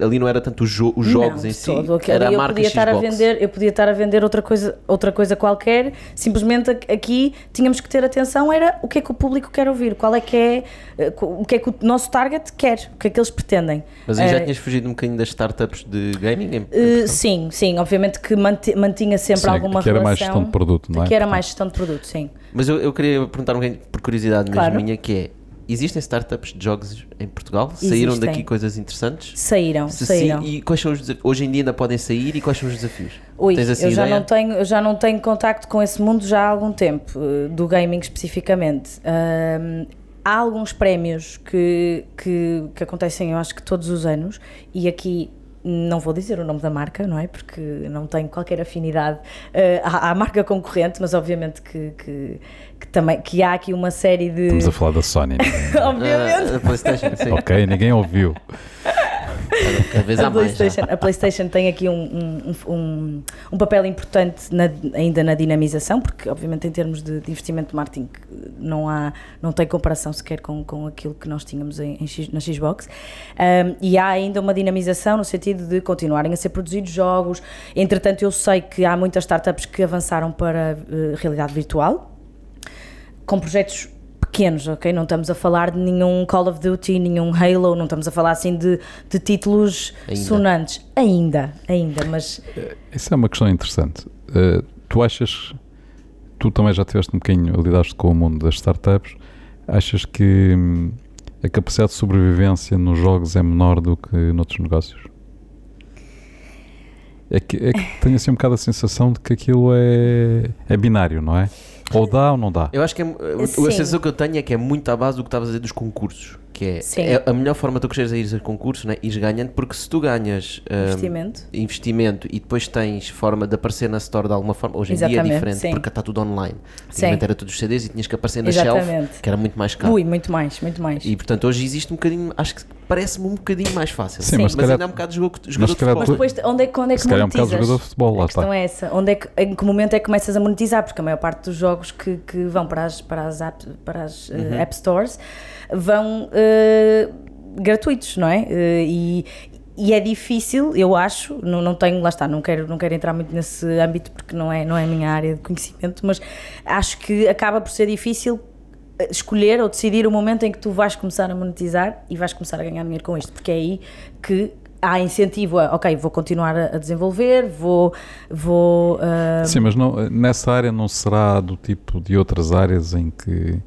ali não era tanto jo- os jogos não, em si, todo. Aquilo era a eu marca podia estar a Xbox. vender, eu podia estar a vender outra coisa, outra coisa qualquer. Simplesmente a- aqui tínhamos que ter atenção era o que é que o público quer ouvir, qual é que é eh, o que é que o nosso target quer, o que é que eles pretendem. Mas aí já Eh, tinhas fugido um bocadinho das startups de gaming? eh, Portugal? sim, sim, obviamente que manti- mantinha sempre Sim, alguma que era mais relação. gestão de produto, não é? Que era mais gestão de produto, sim. Mas eu, eu queria perguntar um bocadinho, por curiosidade mesmo Claro. minha, que é, existem startups de jogos em Portugal? Saíram Existem. daqui coisas interessantes? Saíram, Se saíram. sim, e quais são os desafios? Hoje em dia ainda podem sair e quais são os desafios? Ui, Tens assim eu já não tenho, eu já não tenho contacto com esse mundo já há algum tempo, eh, do gaming especificamente. Ahm, há alguns prémios que, que, que acontecem, eu acho que todos os anos, e aqui não vou dizer o nome da marca, não é? Porque não tenho qualquer afinidade eh, à, à marca concorrente, mas obviamente que, que, que também que há aqui uma série de. Estamos a falar da Sony. é? obviamente. A Playstation, sim. ok, ninguém ouviu. Cada, vez há A mais. PlayStation, a PlayStation tem aqui um, um, um, um papel importante na- ainda na dinamização, porque obviamente em termos de, de investimento de marketing não, há, não tem comparação sequer com, com aquilo que nós tínhamos em, em X- na Xbox. Um, e há ainda uma dinamização no sentido de continuarem a ser produzidos jogos. Entretanto, eu sei que há muitas startups que avançaram para eh, realidade virtual com projetos pequenos, ok? Não estamos a falar de nenhum Call of Duty, nenhum Halo, não estamos a falar assim de, de títulos Ainda. sonantes. Ainda, ainda, mas Isso é uma questão interessante. Uh, tu achas, tu também já tiveste um bocadinho, lidaste com o mundo das startups, achas que hum, a capacidade de sobrevivência nos jogos é menor do que noutros negócios? É que, é que tenho assim um bocado a sensação de que aquilo é, é binário, não é? Ou dá ou não dá. Eu acho que é, a Sim. sensação que eu tenho é que é muito à base do que estavas a dizer dos concursos. Que é, Sim. é a melhor forma de tu cresceres a ir a concursos, né? ires ganhando, porque se tu ganhas hum, investimento. investimento e depois tens forma de aparecer na store de alguma forma, hoje em dia é Exatamente, diferente sim. porque está tudo online. Sim. Antigamente era tudo os CDs e tinhas que aparecer na Exatamente. shelf, que era muito mais caro. Ui, muito mais, muito mais. E portanto hoje existe um bocadinho, acho que parece-me um bocadinho mais fácil. Sim, mas se mas calhar- ainda é um bocado de jogo, jogador de futebol. Mas depois, onde é, que- onde é que Se calhar é um bocado monetizas? jogador de futebol, lá a questão está. é essa. Onde é que, em que momento é que começas a monetizar? Porque a maior parte dos jogos que, que vão para as, para as, app, para as Uhum. App Stores vão eh, gratuitos, não é? Eh, e, e é difícil, eu acho, não, não tenho, lá está, não quero, não quero entrar muito nesse âmbito porque não é, não é a minha área de conhecimento, mas acho que acaba por ser difícil eh, escolher ou decidir o momento em que tu vais começar a monetizar e vais começar a ganhar dinheiro com isto, porque é aí que há incentivo a, ok, vou continuar a, desenvolver, vou, vou ah, Sim, mas não, nessa área não será do tipo de outras áreas em que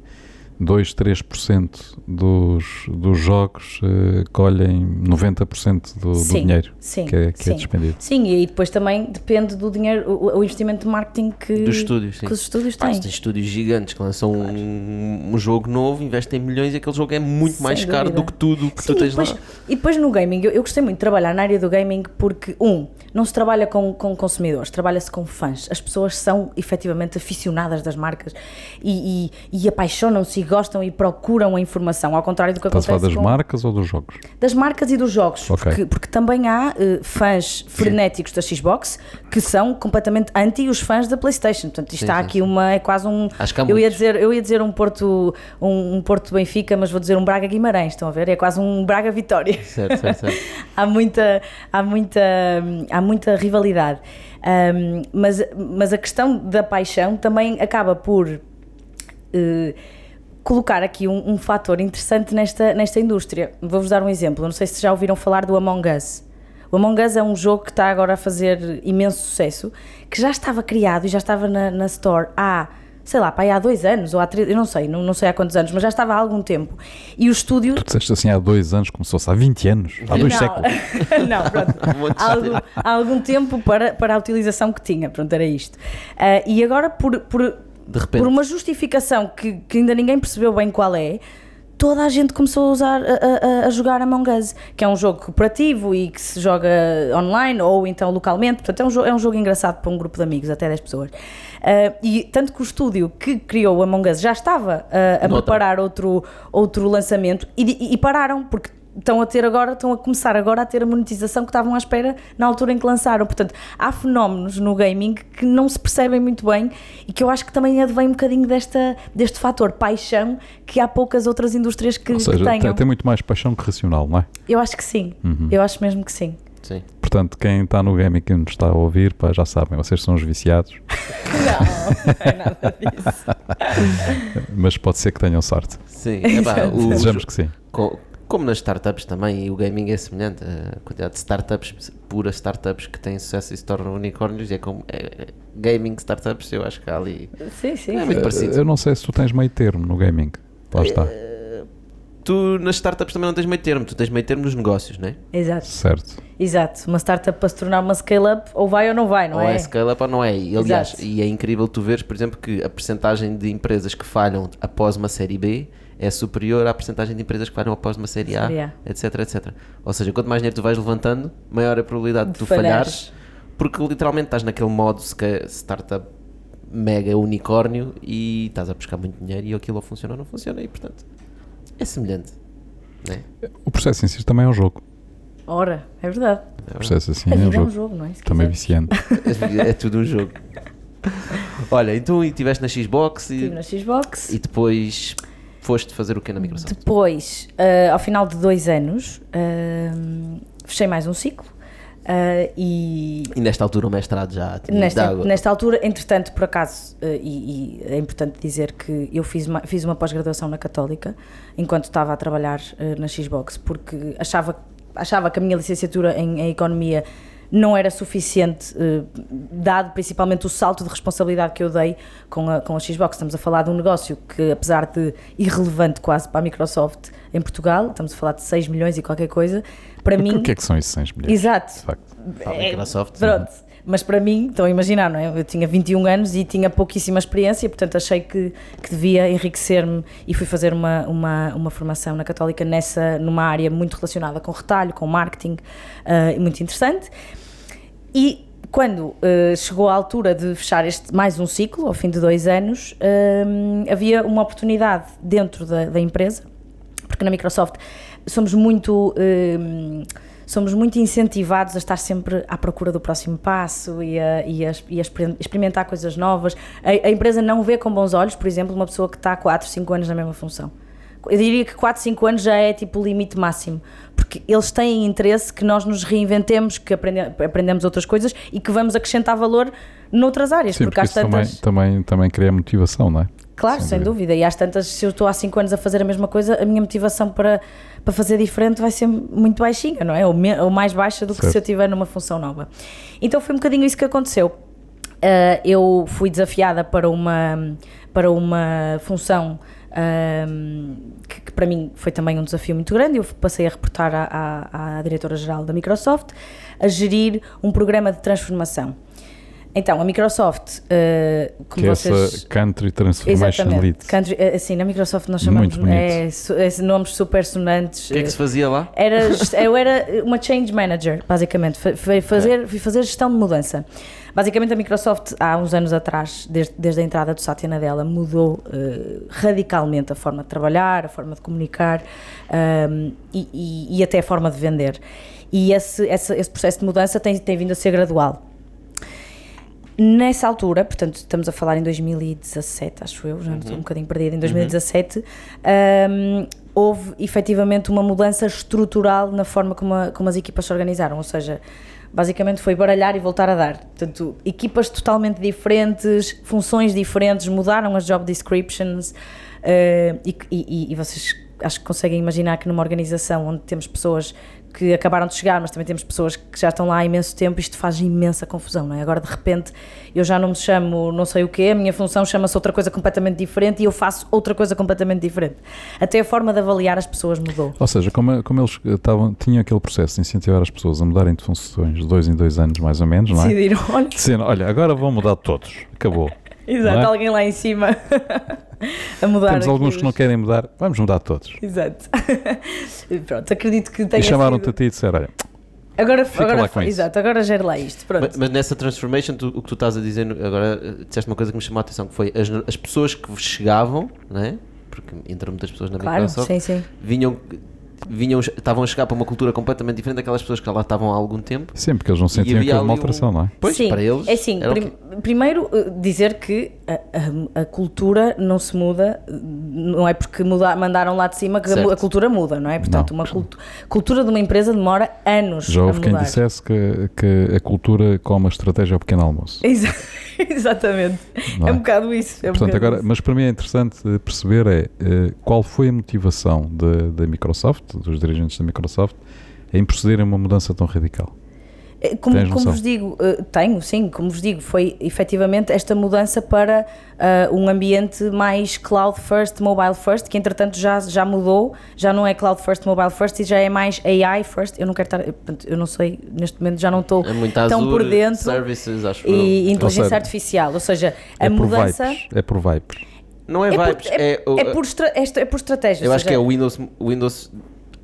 2, 3% dos, dos jogos eh, colhem 90% do, do Sim, dinheiro sim, que é, que é sim. despendido. Sim, e depois também depende do dinheiro, o, o investimento de marketing que, Dos estúdios, que os estúdios têm. estúdios gigantes que lançam um, um jogo novo, investem milhões e aquele jogo é muito Sem mais caro dúvida. do que tudo que Sim, tu e tens depois, lá. e depois no gaming, eu, eu gostei muito de trabalhar na área do gaming porque, um, não se trabalha com, com consumidores, trabalha-se com fãs. As pessoas são efetivamente aficionadas das marcas e, e, e apaixonam-se e gostam e procuram a informação, ao contrário do que Estás a acontece falar das com- marcas ou dos jogos? das marcas e dos jogos, Ok. porque, porque também há eh, fãs frenéticos da Xbox que são completamente anti os fãs da PlayStation. Portanto, isto Sim, há sim, aqui sim. uma é quase um Acho que há eu ia dizer eu ia dizer um Porto um, um Porto Benfica, mas vou dizer um Braga Guimarães. Estão a ver? É quase um Braga Vitória. Certo, certo, certo. há muita há muita há muita rivalidade. Ahm, mas mas a questão da paixão também acaba por eh, colocar aqui um, um fator interessante nesta, nesta indústria. Vou-vos dar um exemplo. Não sei se já ouviram falar do Among Us. O Among Us é um jogo que está agora a fazer imenso sucesso, que já estava criado e já estava na, na Store há, sei lá, pá, aí há dois anos ou há três, eu não sei, não, não sei há quantos anos, mas já estava há algum tempo. E o estúdio Tu disseste assim há dois anos, começou-se há 20 anos, há dois não, séculos. não, pronto. Há, algum, há algum tempo para, para a utilização que tinha, pronto, era isto. Ah, e agora, por, por, De repente. por uma justificação que, que ainda ninguém percebeu bem qual é, toda a gente começou a, usar, a, a- a jogar Among Us, que é um jogo cooperativo e que se joga online ou então localmente, portanto é um, jo- é um jogo engraçado para um grupo de amigos, até 10 pessoas. Ah, e tanto que o estúdio que criou o Among Us já estava ah, a Noutra. preparar outro, outro lançamento e, e- e pararam, porque estão a ter agora, estão a começar agora a ter a monetização que estavam à espera na altura em que lançaram. Portanto, há fenómenos no gaming que não se percebem muito bem e que eu acho que também advém um bocadinho desta, deste fator paixão que há poucas outras indústrias que, Ou que seja, tenham. tem, muito mais paixão que racional, não é? Eu acho que sim. Eu acho mesmo que sim. Sim. Portanto, quem está no game e quem nos está a ouvir, pá, já sabem, vocês são os viciados, Não, não é nada disso. mas pode ser que tenham sorte. Sim. Epá, o- Desejamos que sim. co- como nas startups também, e o gaming é semelhante, a quantidade de startups, puras startups que têm sucesso e se tornam unicórnios, é como é, é- gaming startups, eu acho que há ali. Sim, sim. É muito parecido. Eu não sei se tu tens meio termo no gaming. Lá está. Tu nas startups também não tens meio termo, tu tens meio termo nos negócios, não é? Exato, Certo. exato. Uma startup para se tornar uma scale-up, ou vai ou não vai, não ou é? é scale-up ou não é. E, aliás, Exato. e é incrível tu veres, por exemplo, que a percentagem de empresas que falham após uma série B é superior à percentagem de empresas que falham após uma série A, Série A. etc, etc. Ou seja, quanto mais dinheiro tu vais levantando, maior é a probabilidade de, De tu falhares. falhares, porque literalmente estás naquele modo se que startup mega unicórnio e estás a buscar muito dinheiro e aquilo ou funciona ou não funciona e portanto é semelhante. Não é? O processo em si também é um jogo. Ora, é verdade. O processo assim é um é um jogo. jogo, não é? Se Também viciante. É, é tudo um jogo. Olha, então estiveste na Xbox Estive e, na Xbox. e depois foste fazer o que na Microsoft? Depois, ah, ao final de dois anos, ah, fechei mais um ciclo. ah, e E nesta altura o mestrado já tinha nesta, água. nesta altura, entretanto, por acaso, e, e é importante dizer que eu fiz uma, fiz uma pós-graduação na Católica enquanto estava a trabalhar na Xbox, porque achava, achava que a minha licenciatura em, em Economia não era suficiente, eh, dado principalmente o salto de responsabilidade que eu dei com a, com a Xbox. Estamos a falar de um negócio que, apesar de irrelevante quase para a Microsoft em Portugal, estamos a falar de 6 milhões e qualquer coisa, para mim. O que é que são esses 100 milhões? Exato. De facto. Para a Microsoft. Pronto. Mas para mim, estão a imaginar, não é? Eu tinha 21 anos e tinha pouquíssima experiência, portanto achei que, que devia enriquecer-me e fui fazer uma, uma, uma formação na Católica nessa, numa área muito relacionada com retalho, com marketing, e muito interessante. E quando ah, chegou a altura de fechar este mais um ciclo, ao fim de dois anos, ah, havia uma oportunidade dentro da, da empresa, porque na Microsoft somos muito. Somos muito incentivados a estar sempre à procura do próximo passo e a, e a- e a exper- experimentar coisas novas. A, a empresa não vê com bons olhos, por exemplo, uma pessoa que está há 4, 5 anos na mesma função. Eu diria que 4, 5 anos já é tipo o limite máximo, porque eles têm interesse que nós nos reinventemos, que aprende, aprendemos outras coisas e que vamos acrescentar valor noutras áreas, Sim, porque, porque isso também, tantas. também, também cria motivação, não é? Claro, sem, dúvida. E às tantas, se eu estou há 5 anos a fazer a mesma coisa, a minha motivação para, para fazer diferente vai ser muito baixinha, não é? Ou, me- ou mais baixa do que Certo. se eu estiver numa função nova. Então foi um bocadinho isso que aconteceu. Ah, eu fui desafiada para uma, para uma função que, que para mim foi também um desafio muito grande. Eu passei a reportar à, à- à diretora-geral da Microsoft a gerir um programa de transformação. Então, a Microsoft, eh, como Que é vocês... essa Country Transformation Lead. Country, eh, assim, na Microsoft nós chamamos é, é, nomes super sonantes. O que é que se fazia lá? Era, eu era uma change manager, basicamente. Foi- Foi fazer, fui fazer gestão de mudança. Basicamente, a Microsoft, há uns anos atrás, desde, desde a entrada do Satya Nadella, mudou eh, radicalmente a forma de trabalhar, a forma de comunicar ahm, e, e- e até a forma de vender. E esse, esse, esse processo de mudança tem, tem vindo a ser gradual. Nessa altura, portanto, estamos a falar em 2017, acho eu, já estou um bocadinho perdida, em 2017, hum, houve efetivamente uma mudança estrutural na forma como, a- como as equipas se organizaram, ou seja, basicamente foi baralhar e voltar a dar. Portanto, equipas totalmente diferentes, funções diferentes, mudaram as job descriptions eh, e, e- e vocês acho que conseguem imaginar que numa organização onde temos pessoas que acabaram de chegar, mas também temos pessoas que já estão lá há imenso tempo, isto faz imensa confusão, não é? Agora de repente eu já não me chamo não sei o quê, a minha função chama-se outra coisa completamente diferente e eu faço outra coisa completamente diferente. Até a forma de avaliar as pessoas mudou. Ou seja, como, como eles estavam, tinham aquele processo de incentivar as pessoas a mudarem de funções de dois em dois anos, mais ou menos, não é? Decidiram, olha, olha, agora vão mudar todos. Acabou. exato, é? alguém lá em cima a mudar. Temos alguns que não querem mudar, vamos mudar todos. Exato. Pronto, acredito que tenha E chamaram-te sido... a ti e disseram, olha, Agora, Fica agora lá com isso. exato, agora gere lá isto. Pronto. Mas, mas nessa transformation, tu- o que tu estás a dizer agora, eh, disseste uma coisa que me chamou a atenção, que foi as, as pessoas que chegavam, não é? Porque entram muitas pessoas na claro, Microsoft, sim, sim. vinham, vinham, estavam a chegar para uma cultura completamente diferente daquelas pessoas que lá estavam há algum tempo. sempre que eles não sentiam aquilo uma ali um- alteração, não é? Pois, Sim, para eles É assim, prim- primeiro eh, dizer que a, a- a cultura não se muda, não é porque muda- mandaram lá de cima que a, mu- Certo. a cultura muda, não é? Portanto, Não. uma cultu- cultura de uma empresa demora anos Já a houve quem dissesse que, que a cultura come a estratégia ao pequeno almoço. Exa- Exatamente. É é? um bocado isso. É um Portanto, bocado agora, isso. mas para mim é interessante eh, perceber é eh, qual foi a motivação da- Microsoft, dos dirigentes da Microsoft, em procederem a uma mudança tão radical. Eh, Como, como vos digo, eh, tenho, sim, como vos digo, foi efetivamente esta mudança para ah, um ambiente mais cloud first, mobile first, que entretanto já, já mudou, já não é cloud first, mobile first e já é mais AI first. Eu não quero estar, portanto, eu não sei, neste momento já não estou É muito tão Azure por dentro Services, acho eu. e inteligência seja, artificial, ou seja, a é mudança por vibes. É por vibes. Não é, é por, vibes, é, é, o- é por estra- é é por estratégia. Eu acho que é seja, o Windows, o Windows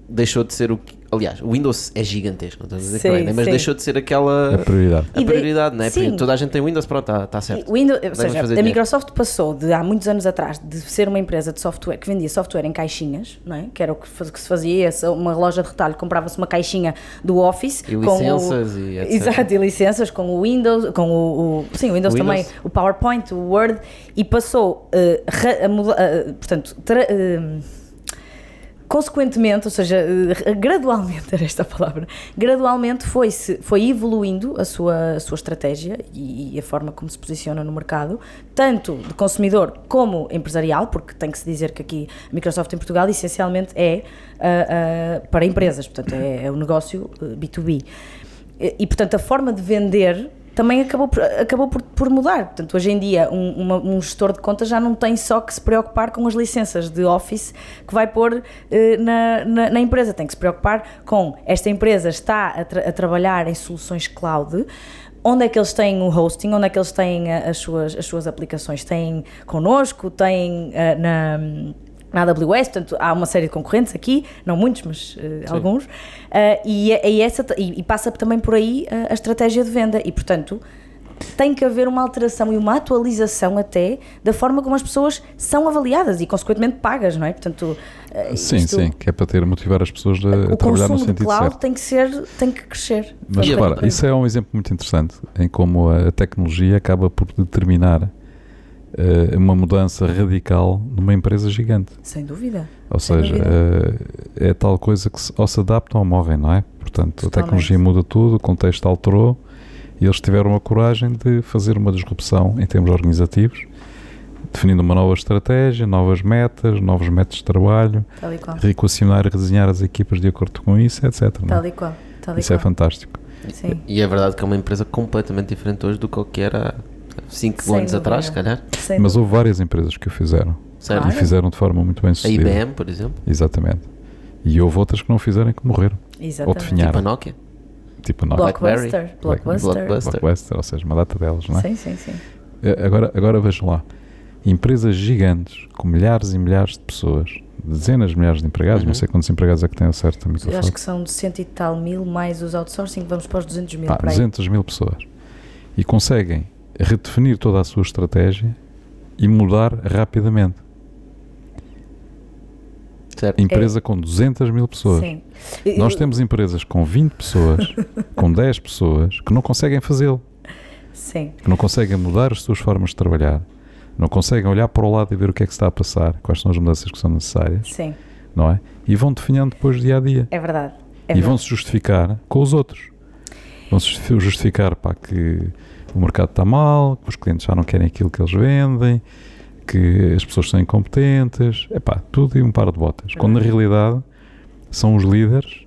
deixou de ser o que. Aliás, o Windows é gigantesco, não estou a dizer que Sim, não é, né? mas sim. deixou de ser aquela. É prioridade. A prioridade, não é? sim. Porque toda a gente tem Windows, pronto, está tá certo. Windows, ou seja, a dinheiro. Microsoft passou de há muitos anos atrás de ser uma empresa de software que vendia software em caixinhas, não é? que era o que, faz- que se fazia, uma loja de retalho comprava-se uma caixinha do Office E com licenças o, e etc. Exato, e licenças com o Windows, com o, o- sim, o Windows O também, Windows. o PowerPoint, o Word e passou ra- a eh, portanto, tra- eh, consequentemente, ou seja, eh, gradualmente era esta a palavra, gradualmente foi, -se, foi evoluindo a sua, a sua estratégia e, e a forma como se posiciona no mercado, tanto de consumidor como empresarial, porque tem que se dizer que aqui a Microsoft em Portugal essencialmente é ah, ah, para empresas, portanto é, é o negócio eh, B2B. E, e, portanto a forma de vender também acabou por, acabou por, por mudar. Portanto, hoje em dia, um, uma- um gestor de contas já não tem só que se preocupar com as licenças de Office que vai pôr eh, na, na, na empresa. Tem que se preocupar com esta empresa está a, tra- a trabalhar em soluções cloud. Onde é que eles têm o hosting? Onde é que eles têm a- as suas, as suas aplicações? Têm connosco? Têm eh, na na AWS, portanto há uma série de concorrentes aqui, não muitos, mas eh, alguns, Eh, e, é- e essa, e, e passa também por aí eh, a estratégia de venda e, portanto, tem que haver uma alteração e uma atualização até da forma como as pessoas são avaliadas e, consequentemente, pagas, não é? Portanto, Sim, isto- sim, que é para ter motivar as pessoas a, a trabalhar no consumo de sentido cloud certo. tem que ser, tem que crescer. Mas E repara, agora? isso é um exemplo muito interessante em como a tecnologia acaba por determinar eh, uma mudança radical numa empresa gigante. Sem dúvida. Ou Sem seja, dúvida. eh, é tal coisa que se, ou se adaptam ou morrem, não é? Portanto, a Totalmente. tecnologia muda tudo, o contexto alterou e eles tiveram a coragem de fazer uma disrupção em termos organizativos, definindo uma nova estratégia, novas metas, novos métodos de trabalho, Tal e qual. reequacionar e redesenhar as equipas de acordo com isso, etc. não é? Tal e qual. Tal e Isso é qual. fantástico. Sim. E é verdade que é uma empresa completamente diferente hoje do que era 5 Sem anos atrás, se dúvida. calhar. Sem Mas dúvida. houve várias empresas que o fizeram e fizeram de forma muito bem A sucedida. IBM, por exemplo. Exatamente. E houve outras que não fizeram e que morreram. Ou Exatamente. definharam. Tipo a Nokia. tipo nós. Blackberry. Blockbuster. Blockbuster. Blockbuster. Blockbuster, ou seja, uma data delas, não é? Sim, sim, sim. Eh, Agora, agora vejam lá. Empresas gigantes, com milhares e milhares de pessoas, dezenas de milhares de empregados, Uhum. não sei quantos empregados é que têm acesso a Eu Microsoft. acho que são de cento e tal mil, mais os outsourcing, vamos para os 200 mil. Pá, para aí. 200 mil pessoas. E conseguem redefinir toda a sua estratégia e mudar rapidamente. Certo. Empresa com 200 mil pessoas. Sim. Nós Eu- temos empresas com 20 pessoas, com 10 pessoas, que não conseguem fazê-lo, Sim, que não conseguem mudar as suas formas de trabalhar, não conseguem olhar para o lado e ver o que é que se está a passar, quais são as mudanças que são necessárias, sim, não é? E vão definhando depois dia a dia. é verdade. É e verdade. vão se justificar com os outros. Vão se justi- justificar para que o mercado está mal, que os clientes já não querem aquilo que eles vendem, que as pessoas são incompetentes, epá, tudo e um par de botas. Quando na realidade são os líderes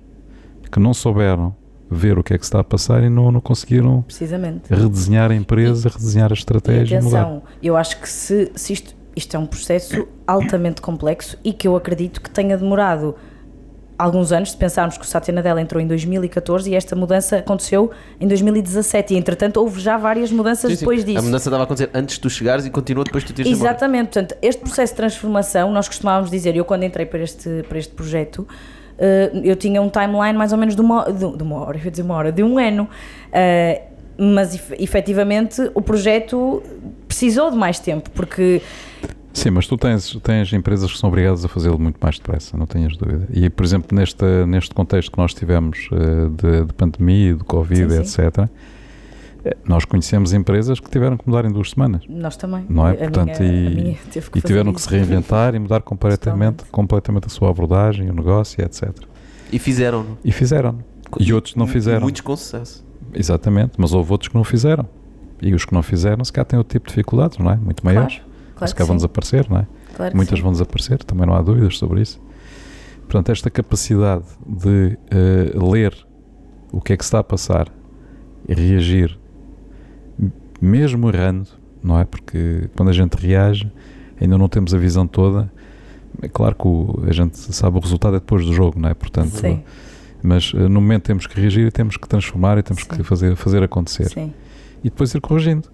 que não souberam ver o que é que se está a passar e não, não conseguiram Precisamente. redesenhar a empresa, redesenhar a E estratégia e mudar. atenção, eu acho que se, se isto, isto é um processo altamente complexo e que eu acredito que tenha demorado alguns anos, se pensarmos que o Satya Nadella entrou em 2014 e esta mudança aconteceu em 2017 e entretanto houve já várias mudanças Sim, sim. depois disso. A mudança estava a acontecer antes de tu chegares e continua depois de tu teres. Exatamente, portanto, este processo de transformação, nós costumávamos dizer, eu quando entrei para este, para este projeto, eh, eu tinha um timeline mais ou menos de uma, de, de uma hora, eu ia dizer uma hora, de um ano, eh, mas ef- efetivamente o projeto precisou de mais tempo, porque Sim, mas tu tens, tens empresas que são obrigadas a fazê-lo muito mais depressa, não tenhas dúvida. E, por exemplo, neste, neste contexto que nós tivemos eh, de, de pandemia, de Covid, Sim, sim. etc., eh, nós conhecemos empresas que tiveram que mudar em duas semanas. nós também. Não é? A Portanto, minha, e- a minha teve que E tiveram que se reinventar e mudar completamente, Totalmente. completamente a sua abordagem, o negócio, etc. E fizeram. E fizeram. E outros não fizeram. Muitos com sucesso. Exatamente, mas houve outros que não fizeram. E os que não fizeram, se calhar têm outro tipo de dificuldades, não é? Muito maiores. Claro, claro que vão desaparecer, não é? claro Muitas sim. vão desaparecer, também não há dúvidas sobre isso. Portanto, esta capacidade de eh, ler o que é que está a passar e reagir, mesmo errando, não é? Porque quando a gente reage, ainda não temos a visão toda. É claro que o- a gente sabe o resultado é depois do jogo, não é? Portanto, Sim, mas eh, no momento temos que reagir e temos que transformar e temos Sim. que fazer, fazer acontecer. sim, E depois ir corrigindo.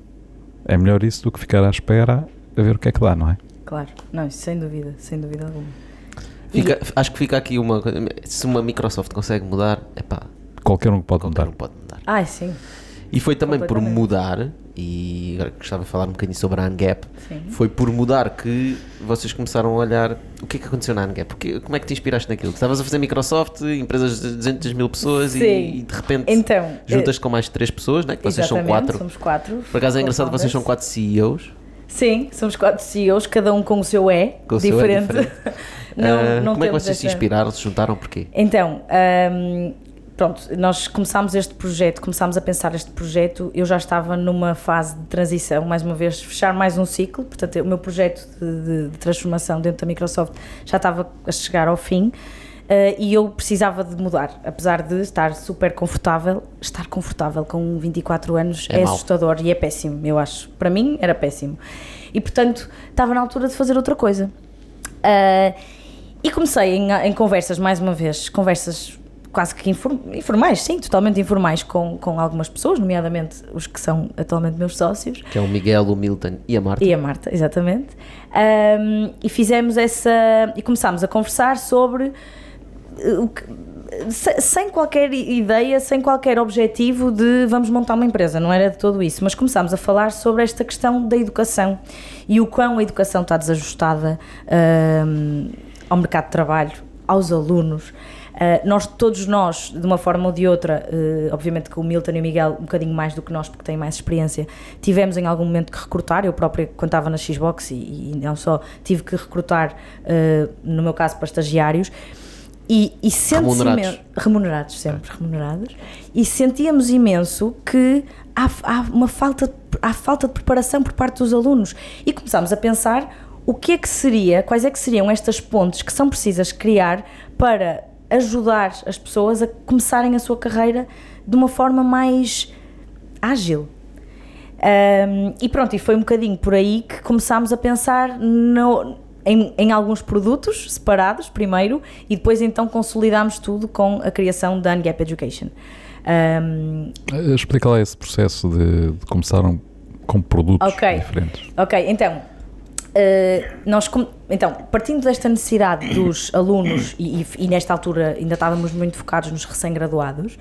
É melhor isso do que ficar à espera a ver o que é que dá, não é? claro. Não, sem dúvida, sem dúvida alguma. Fica- acho que fica aqui uma coisa. Se uma Microsoft consegue mudar, é pá, Qualquer um pode qualquer mudar. um pode mudar. Ai, sim, E foi também por mudar, e agora gostava de falar um bocadinho sobre a ANGAP, sim. foi por mudar que vocês começaram a olhar o que é que aconteceu na ANGAP. Porque, como é que te inspiraste naquilo? Estavas a fazer Microsoft, empresas de 200 mil pessoas e, e de repente Então, juntas com mais três pessoas, né? que vocês são quatro. somos quatro. Por acaso é engraçado, vocês são co-founders. quatro CEOs. Sim, somos quatro CEOs, cada um com o seu é, Com o seu é diferente. não, Ah, não como é que vocês se inspiraram, se juntaram, porquê? Então, hum, pronto, nós começámos este projeto, começámos a pensar este projeto, eu já estava numa fase de transição, mais uma vez, fechar mais um ciclo, portanto, o meu projeto de, de- de transformação dentro da Microsoft já estava a chegar ao fim. Eh, e eu precisava de mudar, apesar de estar super confortável. Estar confortável com 24 anos É é, assustador e é péssimo, eu acho. Para mim era péssimo. E portanto, estava na altura de fazer outra coisa. Ah, e comecei em, em conversas, mais uma vez, conversas quase que inform- informais, sim, totalmente informais com, com algumas pessoas, nomeadamente os que são atualmente meus sócios. Que é o Miguel, o Milton e a Marta. E a Marta, exatamente. Ahm, e fizemos essa. E começámos a conversar sobre. Sem qualquer ideia, sem qualquer objetivo de vamos montar uma empresa, não era de todo isso, mas começámos a falar sobre esta questão da educação e o quão a educação está desajustada ahm, ao mercado de trabalho, aos alunos. Uh, nós, todos nós, de uma forma ou de outra, uh, obviamente que o Milton e o Miguel, um bocadinho mais do que nós, porque têm mais experiência, tivemos em algum momento que recrutar. Eu própria, quando estava na Xbox, e, e não só, tive que recrutar, uh, no meu caso, para estagiários. E, e sente-se Remunerados. remunerados, sempre remunerados. E sentíamos imenso que há, há uma falta, de- há falta de preparação por parte dos alunos. E começámos a pensar o que é que seria, quais é que seriam estas pontes que são precisas criar para ajudar as pessoas a começarem a sua carreira de uma forma mais ágil. Um, e pronto, e foi um bocadinho por aí que começámos a pensar no- em, em alguns produtos separados primeiro e depois então consolidámos tudo com a criação da Ungap Education. Um, Eh, Explica lá esse processo de, de começaram com produtos Ok. diferentes. Ok, então, eh, nós então, partindo desta necessidade dos alunos, e, e- e nesta altura ainda estávamos muito focados nos recém-graduados,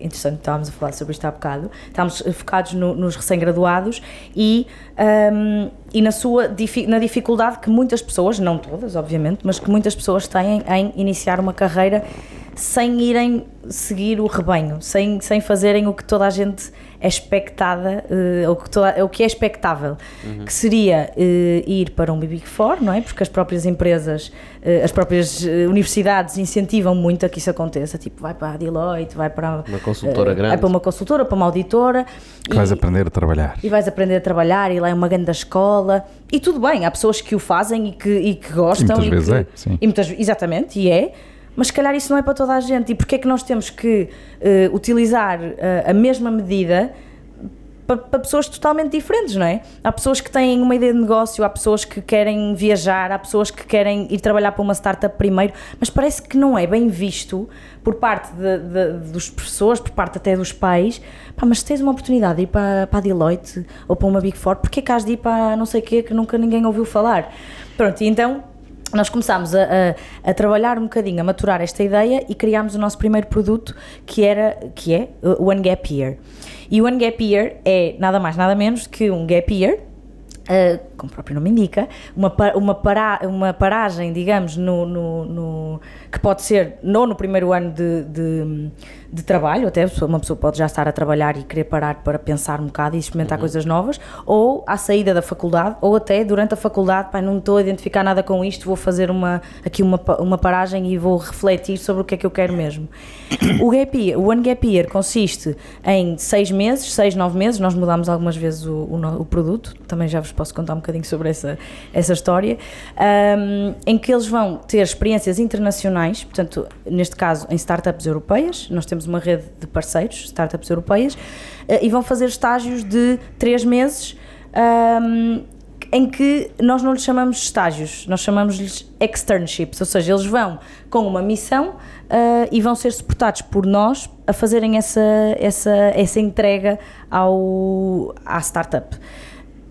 interessante, estávamos a falar sobre isto há bocado, estávamos focados no- nos recém-graduados e, ahm, e na, sua, na dificuldade que muitas pessoas, não todas, obviamente, mas que muitas pessoas têm em iniciar uma carreira sem irem seguir o rebanho, sem, sem fazerem o que toda a gente é expectada, eh, ou que toda, o que é expectável, que seria eh, ir para um Big Four, não é? Porque as próprias empresas, eh, as próprias universidades incentivam muito a que isso aconteça, tipo, vai para a Deloitte, vai para Uma consultora grande. vai para uma consultora, para uma auditora Que vais aprender a trabalhar. e vais aprender a trabalhar e lá é uma grande escola e tudo bem, há pessoas que o fazem e que, e que gostam muitas vezes que, é, sim. e muitas exatamente, e é. Mas se calhar isso não é para toda a gente. E porque é que nós temos que eh, utilizar eh, a mesma medida para, pessoas totalmente diferentes, não é? Há pessoas que têm uma ideia de negócio, há pessoas que querem viajar, há pessoas que querem ir trabalhar para uma startup primeiro, mas parece que não é bem visto por parte de, de- dos professores, por parte até dos pais. Pá, mas se tens uma oportunidade de ir para, para a Deloitte ou para uma Big Four, porquê que has de ir para não sei o quê que nunca ninguém ouviu falar? Pronto, e então nós começámos a, a- a trabalhar um bocadinho, a maturar esta ideia e criámos o nosso primeiro produto que, era, que é o One Gap Year. E o One Gap Year é nada mais, nada menos que um gap year, Uh, como o próprio nome indica, uma, uma, para, uma paragem, digamos, no, no- no- que pode ser não no primeiro ano de, de, de trabalho, até uma pessoa pode já estar a trabalhar e querer parar para pensar um bocado e experimentar coisas novas, ou à saída da faculdade, ou até durante a faculdade, pá, não estou a identificar nada com isto, vou fazer uma, aqui uma, uma paragem e vou refletir sobre o que é que eu quero mesmo. O Gap Year, o One Gap Year consiste em seis meses, seis, nove meses, nós mudámos algumas vezes o, o o produto, também já vos posso contar um bocadinho sobre essa, essa história, ahm, em que eles vão ter experiências internacionais, portanto, neste caso em startups europeias, nós temos uma rede de parceiros, startups europeias, eh, e vão fazer estágios de três meses. ahm, em que nós não lhes chamamos estágios, nós chamamos-lhes externships, ou seja, eles vão com uma missão ah, e vão ser suportados por nós a fazerem essa, essa, essa entrega ao, à startup.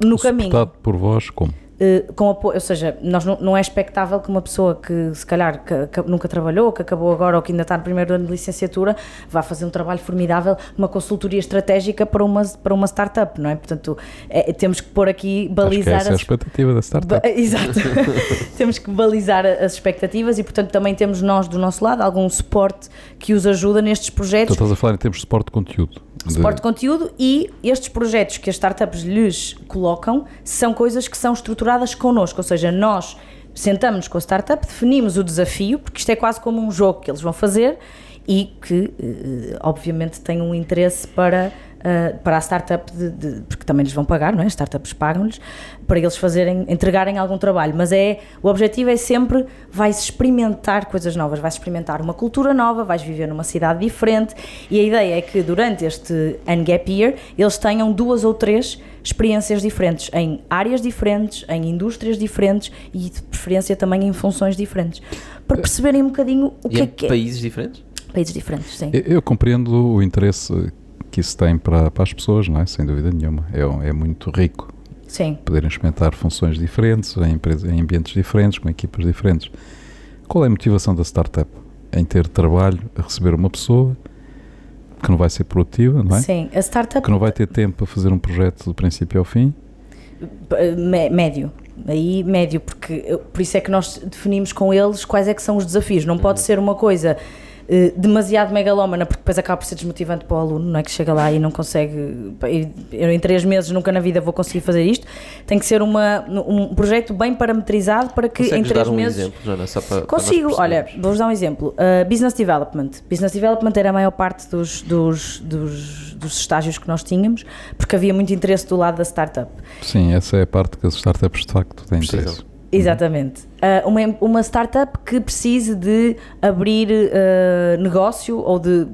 No caminho. Suportado por vós, como? Eh, com apoio, ou seja, nós não, não é expectável que uma pessoa que se calhar que, que nunca trabalhou, que acabou agora ou que ainda está no primeiro ano de licenciatura, vá fazer um trabalho formidável, uma consultoria estratégica para uma, para uma startup, não é? Portanto, é- temos que pôr aqui, balizar essa é a as expectativa da startup. Ba- Exato. temos que balizar as expectativas e, portanto, também temos nós do nosso lado algum suporte que os ajuda nestes Tu projetos estás a falar em termos de suporte de conteúdo. Suporte de conteúdo e estes projetos que as startups lhes colocam são coisas que são estruturadas connosco, ou seja, nós sentamos com a startup, definimos o desafio, porque isto é quase como um jogo que eles vão fazer e que, eh, obviamente, tem um interesse para, eh, para a startup, de, de- porque também lhes vão pagar, não é? As startups pagam-lhes, para eles fazerem, entregarem algum trabalho. Mas é, o objetivo é sempre, vais experimentar coisas novas, vais experimentar uma cultura nova, vais viver numa cidade diferente e a ideia é que durante este Ungap Year eles tenham duas ou três experiências diferentes, em áreas diferentes, em indústrias diferentes e de preferência também em funções diferentes, para perceberem um bocadinho o E que é que é. países diferentes? Países diferentes, sim. Eu, eu compreendo o interesse que isso tem para, para as pessoas, não é? Sem dúvida nenhuma. É, é muito rico Sim. poderem experimentar funções diferentes, em, em ambientes diferentes, com equipas diferentes. Qual é a motivação da startup? Em ter trabalho a receber uma pessoa que não vai ser produtiva, não é? Sim, a startup Que não vai ter tempo para fazer um projeto do princípio ao fim. eh, mé- médio. Aí médio, porque eu- por isso é que nós definimos com eles quais é que são os desafios. Não pode ser uma coisa eh, demasiado megalómana, porque depois acaba por ser desmotivante para o aluno, não é que chega lá e não consegue. Eu em três meses nunca na vida vou conseguir fazer isto. Tem que ser uma, um projeto bem parametrizado para que em três dar um meses. exemplo, Joana, só para, para Consigo, olha, percebermos? vou-vos dar um exemplo. Uh, business Development. Business Development era a maior parte dos, dos, dos, dos estágios que nós tínhamos, porque havia muito interesse do lado da startup. Sim, essa é a parte que as startups de facto têm Precisam. interesse. Exatamente. Uh, uma, uma startup que precise de abrir uh, negócio ou de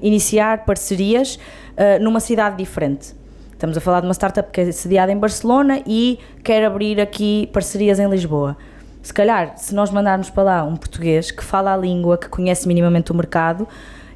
iniciar parcerias uh, numa cidade diferente. Estamos a falar de uma startup que é sediada em Barcelona e quer abrir aqui parcerias em Lisboa. Se calhar, se nós mandarmos para lá um português que fala a língua, que conhece minimamente o mercado,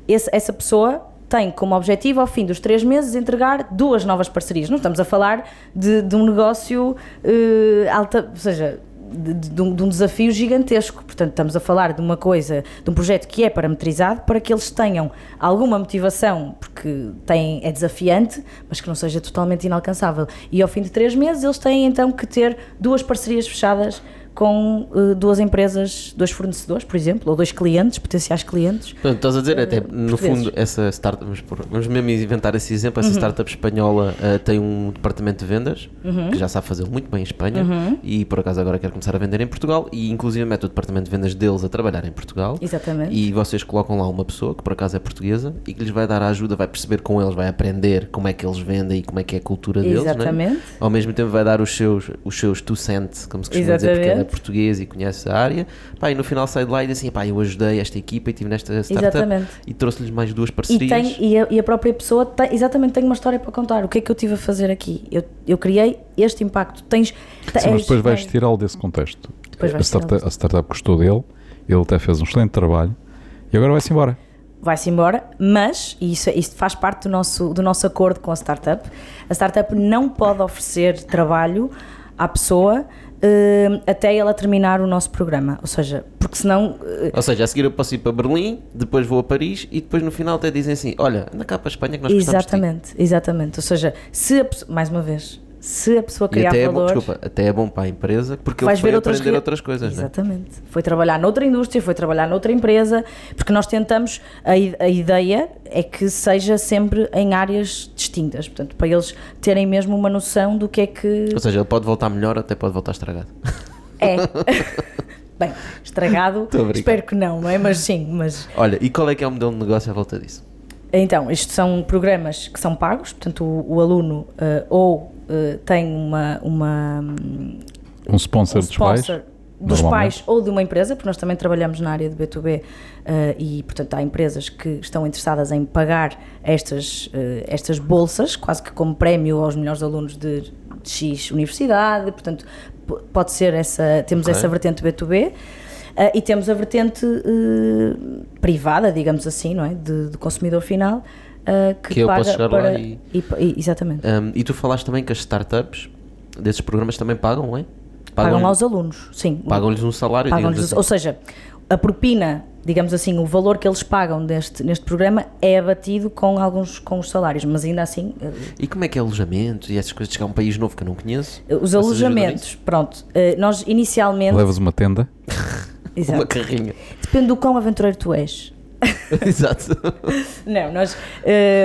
esse- essa pessoa tem como objetivo, ao fim dos três meses, entregar duas novas parcerias. Não estamos a falar de, de um negócio eh, alta, ou seja, de, de um, de um desafio gigantesco. Portanto, estamos a falar de uma coisa, de um projeto que é parametrizado para que eles tenham alguma motivação, porque tem, é desafiante, mas que não seja totalmente inalcançável. E ao fim de três meses, eles têm então que ter duas parcerias fechadas com uh, duas empresas, dois fornecedores, por exemplo, ou dois clientes, potenciais clientes. Portanto, estás a dizer, até no portugueses. fundo, essa startup, vamos, pôr- vamos mesmo inventar esse exemplo, essa startup espanhola uh, tem um departamento de vendas que já sabe fazê-lo muito bem em Espanha e por acaso agora quer começar a vender em Portugal e inclusive mete o departamento de vendas deles a trabalhar em Portugal. Exatamente. E vocês colocam lá uma pessoa que por acaso é portuguesa e que lhes vai dar a ajuda, vai perceber com eles, vai aprender como é que eles vendem e como é que é a cultura deles. é? Exatamente. Ao mesmo tempo vai dar os seus, os seus two cents, como se costuma dizer, porque português e conhece a área. Pá, e no final sai de lá e diz assim: pá, eu ajudei esta equipa e estive nesta startup Exatamente. e trouxe-lhes mais duas E, parcerias. tem, e, a, e a própria pessoa tem, exatamente tem uma história para contar. O que é que eu tive a fazer aqui? Eu, eu criei este impacto. Tens, Sim, mas depois vais tirá-lo desse contexto. Depois a, vais startup, a startup gostou dele, ele até fez um excelente trabalho e agora vai-se embora. vai-se embora, mas, e isso, isso faz parte do nosso, do nosso acordo com a startup, a startup não pode oferecer trabalho à pessoa eh, até ela terminar o nosso programa. Ou seja, porque senão. eh, Ou seja, a seguir eu posso ir para Berlim, depois vou a Paris e depois no final até dizem assim: olha, anda cá para a Espanha que nós gostamos de ti." exatamente, exatamente. Ou seja, se a mais uma vez, se a pessoa criar até é, bom, valor. desculpa, até é bom para a empresa porque vais ele ver outras aprender re- outras coisas, é? Exatamente. Foi trabalhar noutra indústria, foi trabalhar noutra empresa, porque nós tentamos, a, a ideia é que seja sempre em áreas distintas, portanto, para eles terem mesmo uma noção do que é que Ou seja, ele pode voltar melhor, até pode voltar estragado. é. Bem, estragado, espero que não, não é? Mas sim, mas Olha, e qual é que é o modelo de negócio à volta disso? Então, isto são programas que são pagos, portanto, o, o aluno eh, ou eh, tem uma, uma, Um sponsor, um dos pais. sponsor dos normalmente. pais ou de uma empresa, porque nós também trabalhamos na área de B2B eh, e, portanto, há empresas que estão interessadas em pagar estas, eh, estas bolsas, quase que como prémio aos melhores alunos de, de X universidade, portanto, pode ser essa, temos Ok. essa vertente B2B. eh, e temos a vertente privada, digamos assim, não é? De, de consumidor final, eh, que, Que eu paga posso chegar lá para. e- pa- e- exatamente. Um, e tu falaste também que as startups desses programas também pagam, não é? Pagam aos alunos, sim. Pagam-lhes um salário, Pagam-lhes- digamos assim. Ou seja, a propina, digamos assim, o valor que eles pagam neste, neste programa é abatido com alguns com os salários, mas ainda assim, eh, E como é que é alojamento e essas coisas de chegar a um país novo que eu não conheço? os Vocês ajudam alojamentos, pronto, eh, nós inicialmente. Levas uma tenda. Exato. Uma carrinha. Depende do quão aventureiro tu és. Exato. Não, nós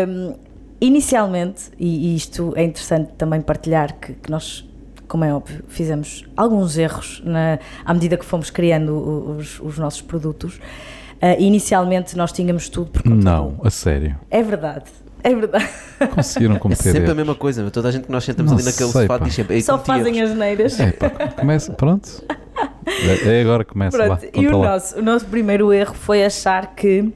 hum, inicialmente, e, e isto é interessante também partilhar, que, que nós, como é óbvio, fizemos alguns erros na, à medida que fomos criando os, os nossos produtos. Ah, inicialmente nós tínhamos tudo por conta Não, do- a sério. É verdade, é verdade. Conseguiram É cometer sempre a erros. mesma coisa, meu. toda a gente que nós sentamos Não ali naquele sei, sofá diz sempre. "Ei, Só fazem erros." as neiras. É, pá, começa, pronto. É, agora que começa lá. Pronto, e conta o lá. nosso, o nosso primeiro erro foi achar que.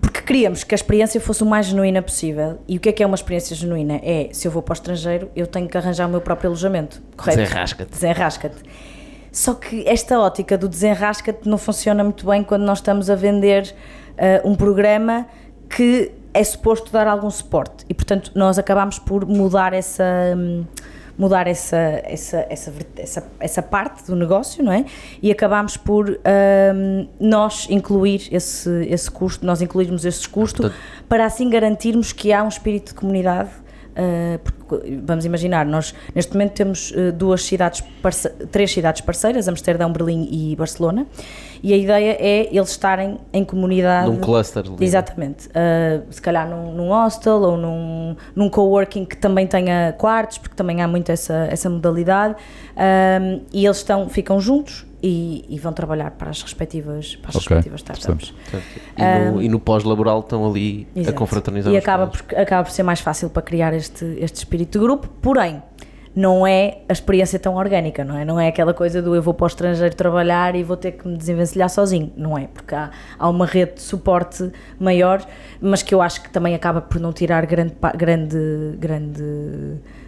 Porque queríamos que a experiência fosse o mais genuína possível. E o que é que é uma experiência genuína? É, se eu vou para o estrangeiro, eu tenho que arranjar o meu próprio alojamento. Correto? Desenrasca-te. Desenrasca-te. Só que esta ótica do desenrasca-te não funciona muito bem quando nós estamos a vender ah, um programa que é suposto dar algum suporte. E, portanto, nós acabamos por mudar essa. hum, mudar essa, essa, essa, essa, essa parte do negócio, não é? E acabamos por hum, nós incluir esse, esse custo, nós incluirmos esse custo Portanto- para assim garantirmos que há um espírito de comunidade. Uh, porque, vamos imaginar, nós neste momento temos uh, duas cidades, três cidades parceiras, Amsterdão, Berlim e Barcelona, e a ideia é eles estarem em comunidade. Num cluster. ali. Exatamente. Uh, se calhar num, num hostel ou num, num coworking que também tenha quartos, porque também há muito essa, essa modalidade. Um, e eles estão, ficam juntos e, e vão trabalhar para as respectivas, para as Ok, respectivas startups. E no, e no pós-laboral estão ali a Exato. confraternizar E acaba por, acaba por ser mais fácil para criar este, este espírito de grupo, porém, não é a experiência tão orgânica, não é? Não é aquela coisa do eu vou para o estrangeiro trabalhar e vou ter que me desenvencilhar sozinho, não é? Porque há, há uma rede de suporte maior, mas que eu acho que também acaba por não tirar grande, grande, grande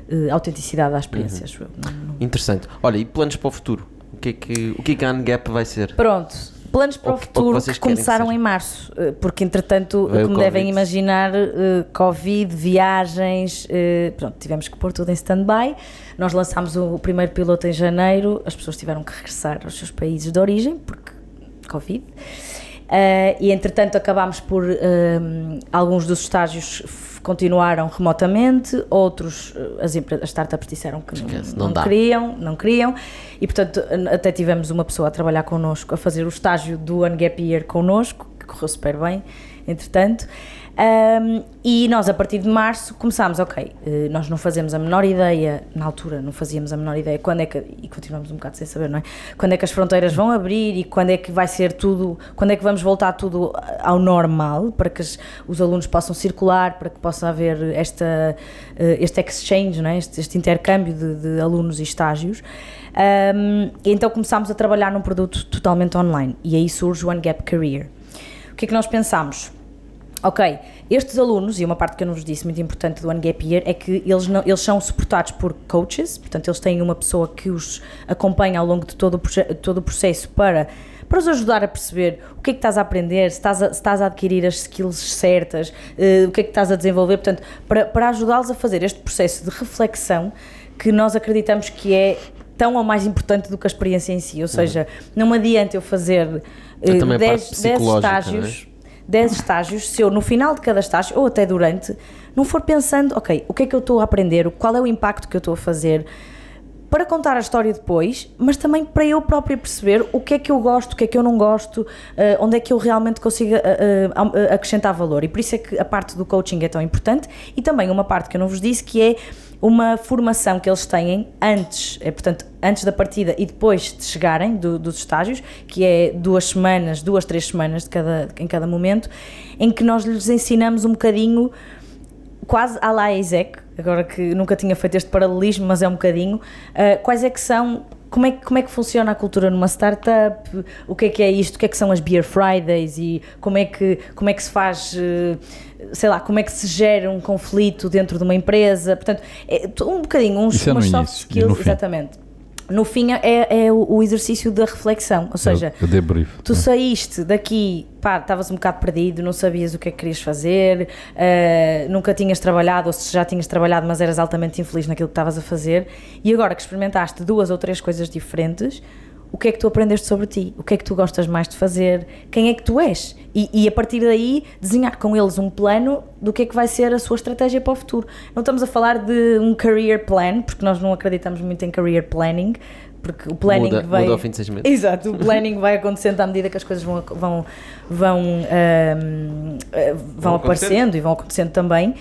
eh, autenticidade à experiência, acho eu. Não- não- Interessante. Olha, e planos para o futuro? O que é que, o que, é que a Ungap vai ser? Pronto, Planos para o que- que futuro que que começaram seja. em março, eh, porque entretanto, Veio o como devem imaginar, eh, Covid, viagens, eh, pronto, tivemos que pôr tudo em stand-by. Nós lançámos o primeiro piloto em janeiro, as pessoas tiveram que regressar aos seus países de origem, porque Covid. Eh, e entretanto acabámos por eh, alguns dos estágios continuaram remotamente, outros eh, as, as startups disseram que não, Esquece, não não dá. queriam, não queriam, e portanto até tivemos uma pessoa a trabalhar connosco, a fazer o estágio do One Gap Year connosco, que correu super bem, entretanto. Um, e nós, a partir de março, começámos, ok, eh, nós não fazemos a menor ideia, na altura não fazíamos a menor ideia quando é que, e continuamos um bocado sem saber, não é? Quando é que as fronteiras vão abrir e quando é que vai ser tudo, quando é que vamos voltar tudo ao normal, para que os alunos possam circular, para que possa haver esta, eh, este exchange, não é? este, este intercâmbio de, de alunos e estágios. Um, e então começámos a trabalhar num produto totalmente online e aí surge o One Gap Career. O que é que nós pensámos? Ok, estes alunos, e uma parte que eu não vos disse muito importante do One Gap Year é que eles, não, eles são suportados por coaches, portanto eles têm uma pessoa que os acompanha ao longo de todo o, todo o processo para, para os ajudar a perceber o que é que estás a aprender, se estás a, se estás a adquirir as skills certas, eh, o que é que estás a desenvolver, portanto, para, para ajudá-los a fazer este processo de reflexão que nós acreditamos que é tão ou mais importante do que a experiência em si, ou seja, não me adianta eu fazer É eh, também a parte 10 psicológica, estágios 10 estágios, se eu no final de cada estágio, ou até durante, não for pensando, ok, o que é que eu estou a aprender, qual é o impacto que eu estou a fazer, para contar a história depois, mas também para eu própria perceber o que é que eu gosto, o que é que eu não gosto, eh, onde é que eu realmente consigo eh, eh, am- eh, acrescentar valor. E por isso é que a parte do coaching é tão importante e também uma parte que eu não vos disse que é uma formação que eles têm antes, é, portanto, antes da partida e depois de chegarem do- dos estágios, que é duas semanas, duas, três semanas de cada, em cada momento, em que nós lhes ensinamos um bocadinho quase à la Isaac, agora que nunca tinha feito este paralelismo, mas é um bocadinho, uh, quais é que são, como é, que- como é que funciona a cultura numa startup, o que é que é isto, o que é que são as Beer Fridays? E como é que, como é que se faz, uh, sei lá, como é que se gera um conflito dentro de uma empresa, portanto, é um bocadinho, uns, é umas soft início, e skills, exatamente. No fim é, é o, o exercício da reflexão, ou seja, Eu, eu. Tu saíste daqui, pá, estavas um bocado perdido, não sabias o que é que querias fazer, eh, nunca tinhas trabalhado, ou se já tinhas trabalhado, mas eras altamente infeliz naquilo que estavas a fazer, e agora que experimentaste duas ou três coisas diferentes, o que é que tu aprendeste sobre ti? O que é que tu gostas mais de fazer? Quem é que tu és? E, e a partir daí desenhar com eles um plano do que é que vai ser a sua estratégia para o futuro. Não estamos a falar de um career plan, porque nós não acreditamos muito em career planning, porque o planning Muda, veio... muda ao fim de seis meses. Exato, o planning vai acontecendo à medida que as coisas vão, vão, vão, ahm, eh, vão Vão aparecendo e vão acontecendo também,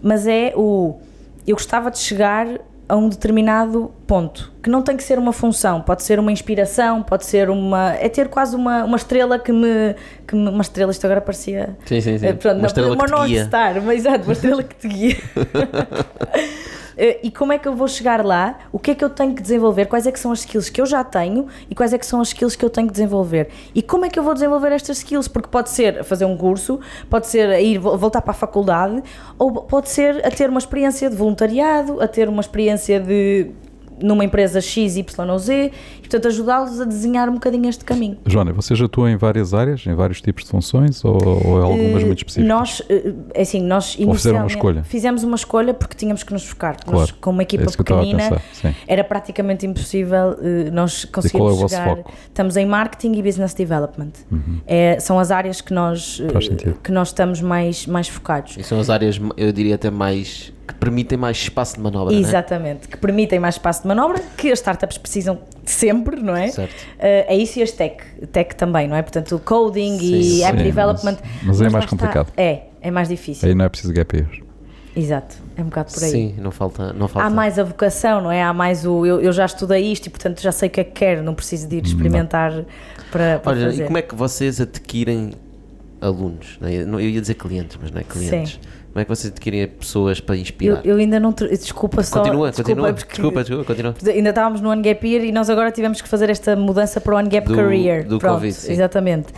mas é o. Eu gostava de chegar a um determinado ponto, que não tem que ser uma função, pode ser uma inspiração, pode ser uma. é ter quase uma, uma estrela que me, que me- Uma estrela, isto agora parecia. Sim, sim, sim. eh, pronto, uma não, estrela uma que te guia. Star, uma, exato, uma estrela que te guia. Eh, E como é que eu vou chegar lá? O que é que eu tenho que desenvolver? Quais é que são as skills que eu já tenho e quais é que são as skills que eu tenho que desenvolver? E como é que eu vou desenvolver estas skills? Porque pode ser fazer um curso, pode ser ir vo- voltar para a faculdade, ou pode ser a ter uma experiência de voluntariado, a ter uma experiência de numa empresa X, Y ou Z, portanto ajudá-los a desenhar um bocadinho este caminho. Joana, vocês atuam em várias áreas, em vários tipos de funções ou, ou é algumas Eh, muito específicas? Nós, eh, é assim, nós fizeram uma inicialmente escolha? fizemos uma escolha porque tínhamos que nos focar. Claro, Nós, com uma equipa é pequenina, pensar, era praticamente impossível eh, nós qual é conseguirmos o vosso chegar. foco? Estamos em marketing e business development. É, são as áreas que nós, sentido. que nós estamos mais, mais focados. E são as áreas, eu diria até mais, que permitem mais espaço de manobra, é? Exatamente, que permitem mais espaço de manobra, que as startups precisam sempre, não é? Certo. Eh, é isso e as tech, tech também, não é? Portanto, o coding e Sim, app sim, development. mas- mas é lá mais está. complicado. É, é mais difícil. Aí não é preciso gap years. Exato, é um bocado por aí. Sim, não falta. Não falta. Há mais a vocação, não é? Há mais o. Eu, eu já estudei isto e, portanto, já sei o que é que quero, não preciso de ir experimentar para, para Olha, fazer. e como é que vocês adquirem alunos? não é? Eu não- eu ia dizer clientes, mas não é clientes. Como é que vocês adquirem pessoas para eu, inspirar? eu ainda não. Desculpa só. continua, desculpa, continua. porque Desculpa, desculpa, continua. Ainda estávamos no One Gap Year e nós agora tivemos que fazer esta mudança para o One Gap Do- Career. do Pronto, Covid, sim. Exatamente.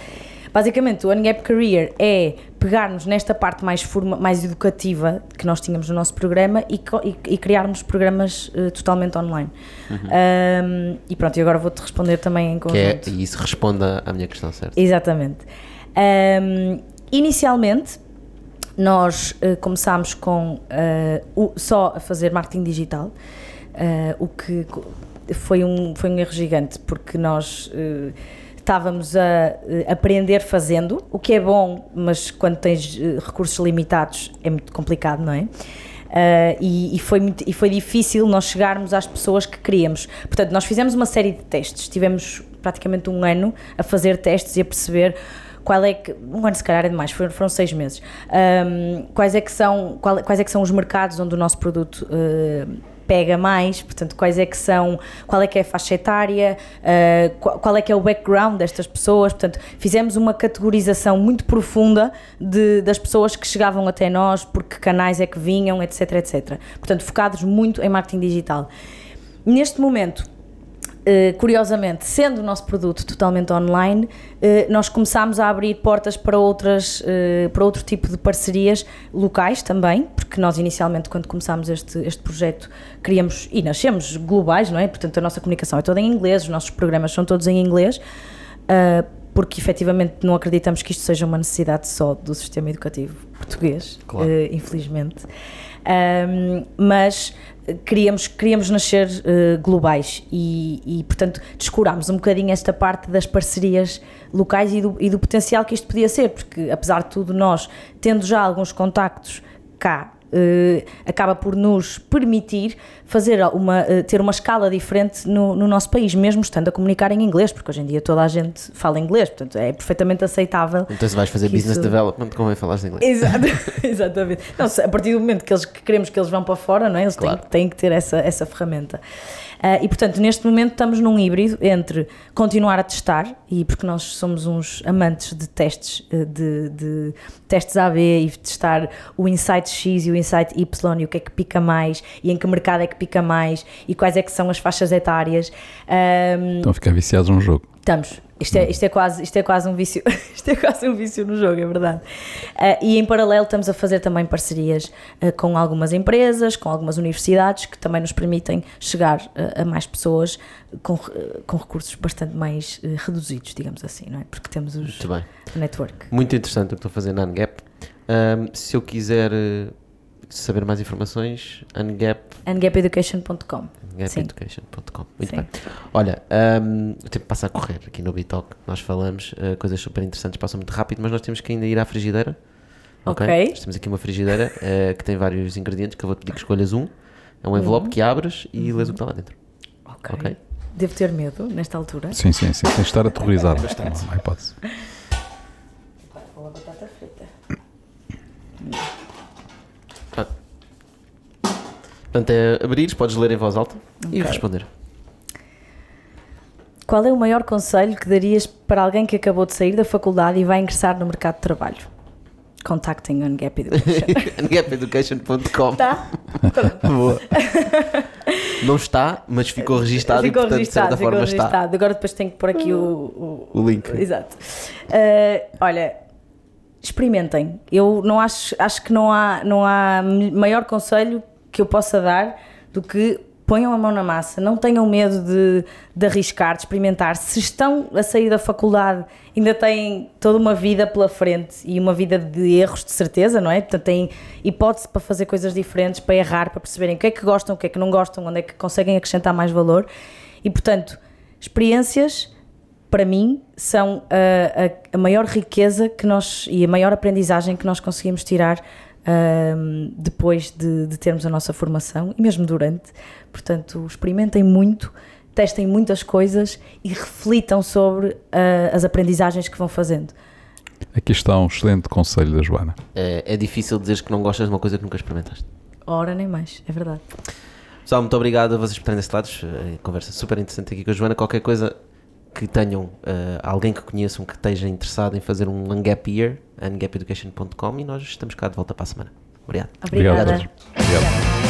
Basicamente, o Ungap Career é pegarmos nesta parte mais, forma, mais educativa que nós tínhamos no nosso programa e, e, e criarmos programas uh, totalmente online. Uhum. Um, e pronto, e agora vou-te responder também em conjunto. Que é, e isso responde à minha questão, certo? Exatamente. Um, inicialmente, nós uh, começámos com uh, o, só a fazer marketing digital, uh, o que foi um, foi um erro gigante, porque nós estávamos a aprender fazendo, o que é bom, mas quando tens recursos limitados é muito complicado, não é? Uh, e, e, foi muito, e foi difícil nós chegarmos às pessoas que queríamos. Portanto, nós fizemos uma série de testes, tivemos praticamente um ano a fazer testes e a perceber qual é que, um ano se calhar é demais, foram, foram seis meses, um, quais, é que são, qual, quais é que são os mercados onde o nosso produto uh, pega mais, portanto, quais é que são, qual é que é a faixa etária, uh, qual, qual, é que é o background destas pessoas, portanto, fizemos uma categorização muito profunda de, das pessoas que chegavam até nós, por que canais é que vinham, etc, etc. Portanto, focados muito em marketing digital. Neste momento, Uh, curiosamente, sendo o nosso produto totalmente online, uh, nós começámos a abrir portas para, outras, uh, para outro tipo de parcerias locais também, porque nós inicialmente, quando começámos este, este projeto, queríamos, e nascemos globais, não é? Portanto, a nossa comunicação é toda em inglês, os nossos programas são todos em inglês, porque efetivamente não acreditamos que isto seja uma necessidade só do sistema educativo português, claro. infelizmente. Um, mas queríamos, queríamos nascer uh, globais e, e, portanto, descurámos um bocadinho esta parte das parcerias locais e do, e do potencial que isto podia ser, porque apesar de tudo, nós, tendo já alguns contactos cá acaba por nos permitir fazer uma, uh, ter uma escala diferente no, no, nosso país, mesmo estando a comunicar em inglês, porque hoje em dia toda a gente fala inglês, portanto é perfeitamente aceitável. Então se vais fazer business isso... development, convém falar inglês. Exato, exatamente. Não, a partir do momento que, eles, que queremos que eles vão para fora, não é? eles claro. têm, têm que ter essa, essa ferramenta. Uh, e portanto, neste momento estamos num híbrido entre continuar a testar, e porque nós somos uns amantes de testes, uh, de, de, testes AB e testar o insight X e o insight Y e o que é que pica mais e em que mercado é que pica mais e quais é que são as faixas etárias. Um, Estão a ficar viciados num jogo. Estamos. Isto é, isto é, quase, isto é quase um vício, isto é quase um vício no jogo, é verdade. Uh, e em paralelo estamos a fazer também parcerias uh, com algumas empresas, com algumas universidades que também nos permitem chegar uh, a mais pessoas com, com recursos bastante mais reduzidos, digamos assim, não é? Porque temos os Muito bem. network. Muito interessante o que estou a fazer na Ungap. Um, se eu quiser saber mais informações, ungap... ungapeducation.com ungapeducation.com Muito Sim. bem. Olha, um, o tempo passa a correr aqui no Bitalk. Nós falamos, uh, coisas super interessantes passam muito rápido, mas nós temos que ainda ir à frigideira. Ok. okay. temos aqui uma frigideira uh, que tem vários ingredientes que eu vou te pedir que escolhas um. É um envelope uhum. que abres e uhum. lês o que está lá dentro. Ok. okay? Devo ter medo nesta altura? Sim, sim, sim. Tens de estar aterrorizado. Bastante. Não há hipótese. Vou a batata frita. Portanto, é abrir, podes ler em voz alta okay. e responder. Qual é o maior conselho que darias para alguém que acabou de sair da faculdade e vai ingressar no mercado de trabalho? Contactem on Gap Education. gapeducation.com Está? Boa. Não está, mas ficou registado ficou e portanto registado, de certa forma registado. está. Agora depois tenho que pôr aqui o, o, o link. Exato. Uh, olha, experimentem. Eu não acho, acho que não há, não há maior conselho que eu possa dar do que ponham a mão na massa, não tenham medo de, de, arriscar, de experimentar. Se estão a sair da faculdade, ainda têm toda uma vida pela frente e uma vida de erros, de certeza, não é? Portanto, têm hipótese para fazer coisas diferentes, para errar, para perceberem o que é que gostam, o que é que não gostam, onde é que conseguem acrescentar mais valor. E, portanto, experiências, para mim, são a, a, a maior riqueza que nós e a maior aprendizagem que nós conseguimos tirar um, depois de, de, termos a nossa formação e mesmo durante. Portanto, experimentem muito, testem muitas coisas e reflitam sobre uh, as aprendizagens que vão fazendo. Aqui está um excelente conselho da Joana. É, é difícil dizer que não gostas de uma coisa que nunca experimentaste. Ora, nem mais, é verdade. Pessoal, muito obrigado a vocês por terem desse lado. É, conversa super interessante aqui com a Joana. Qualquer coisa que tenham uh, alguém que conheçam que esteja interessado em fazer um Ungap Year, ungapeducation.com e nós estamos cá de volta para a semana. Obrigado. Obrigada. Obrigado. Obrigado.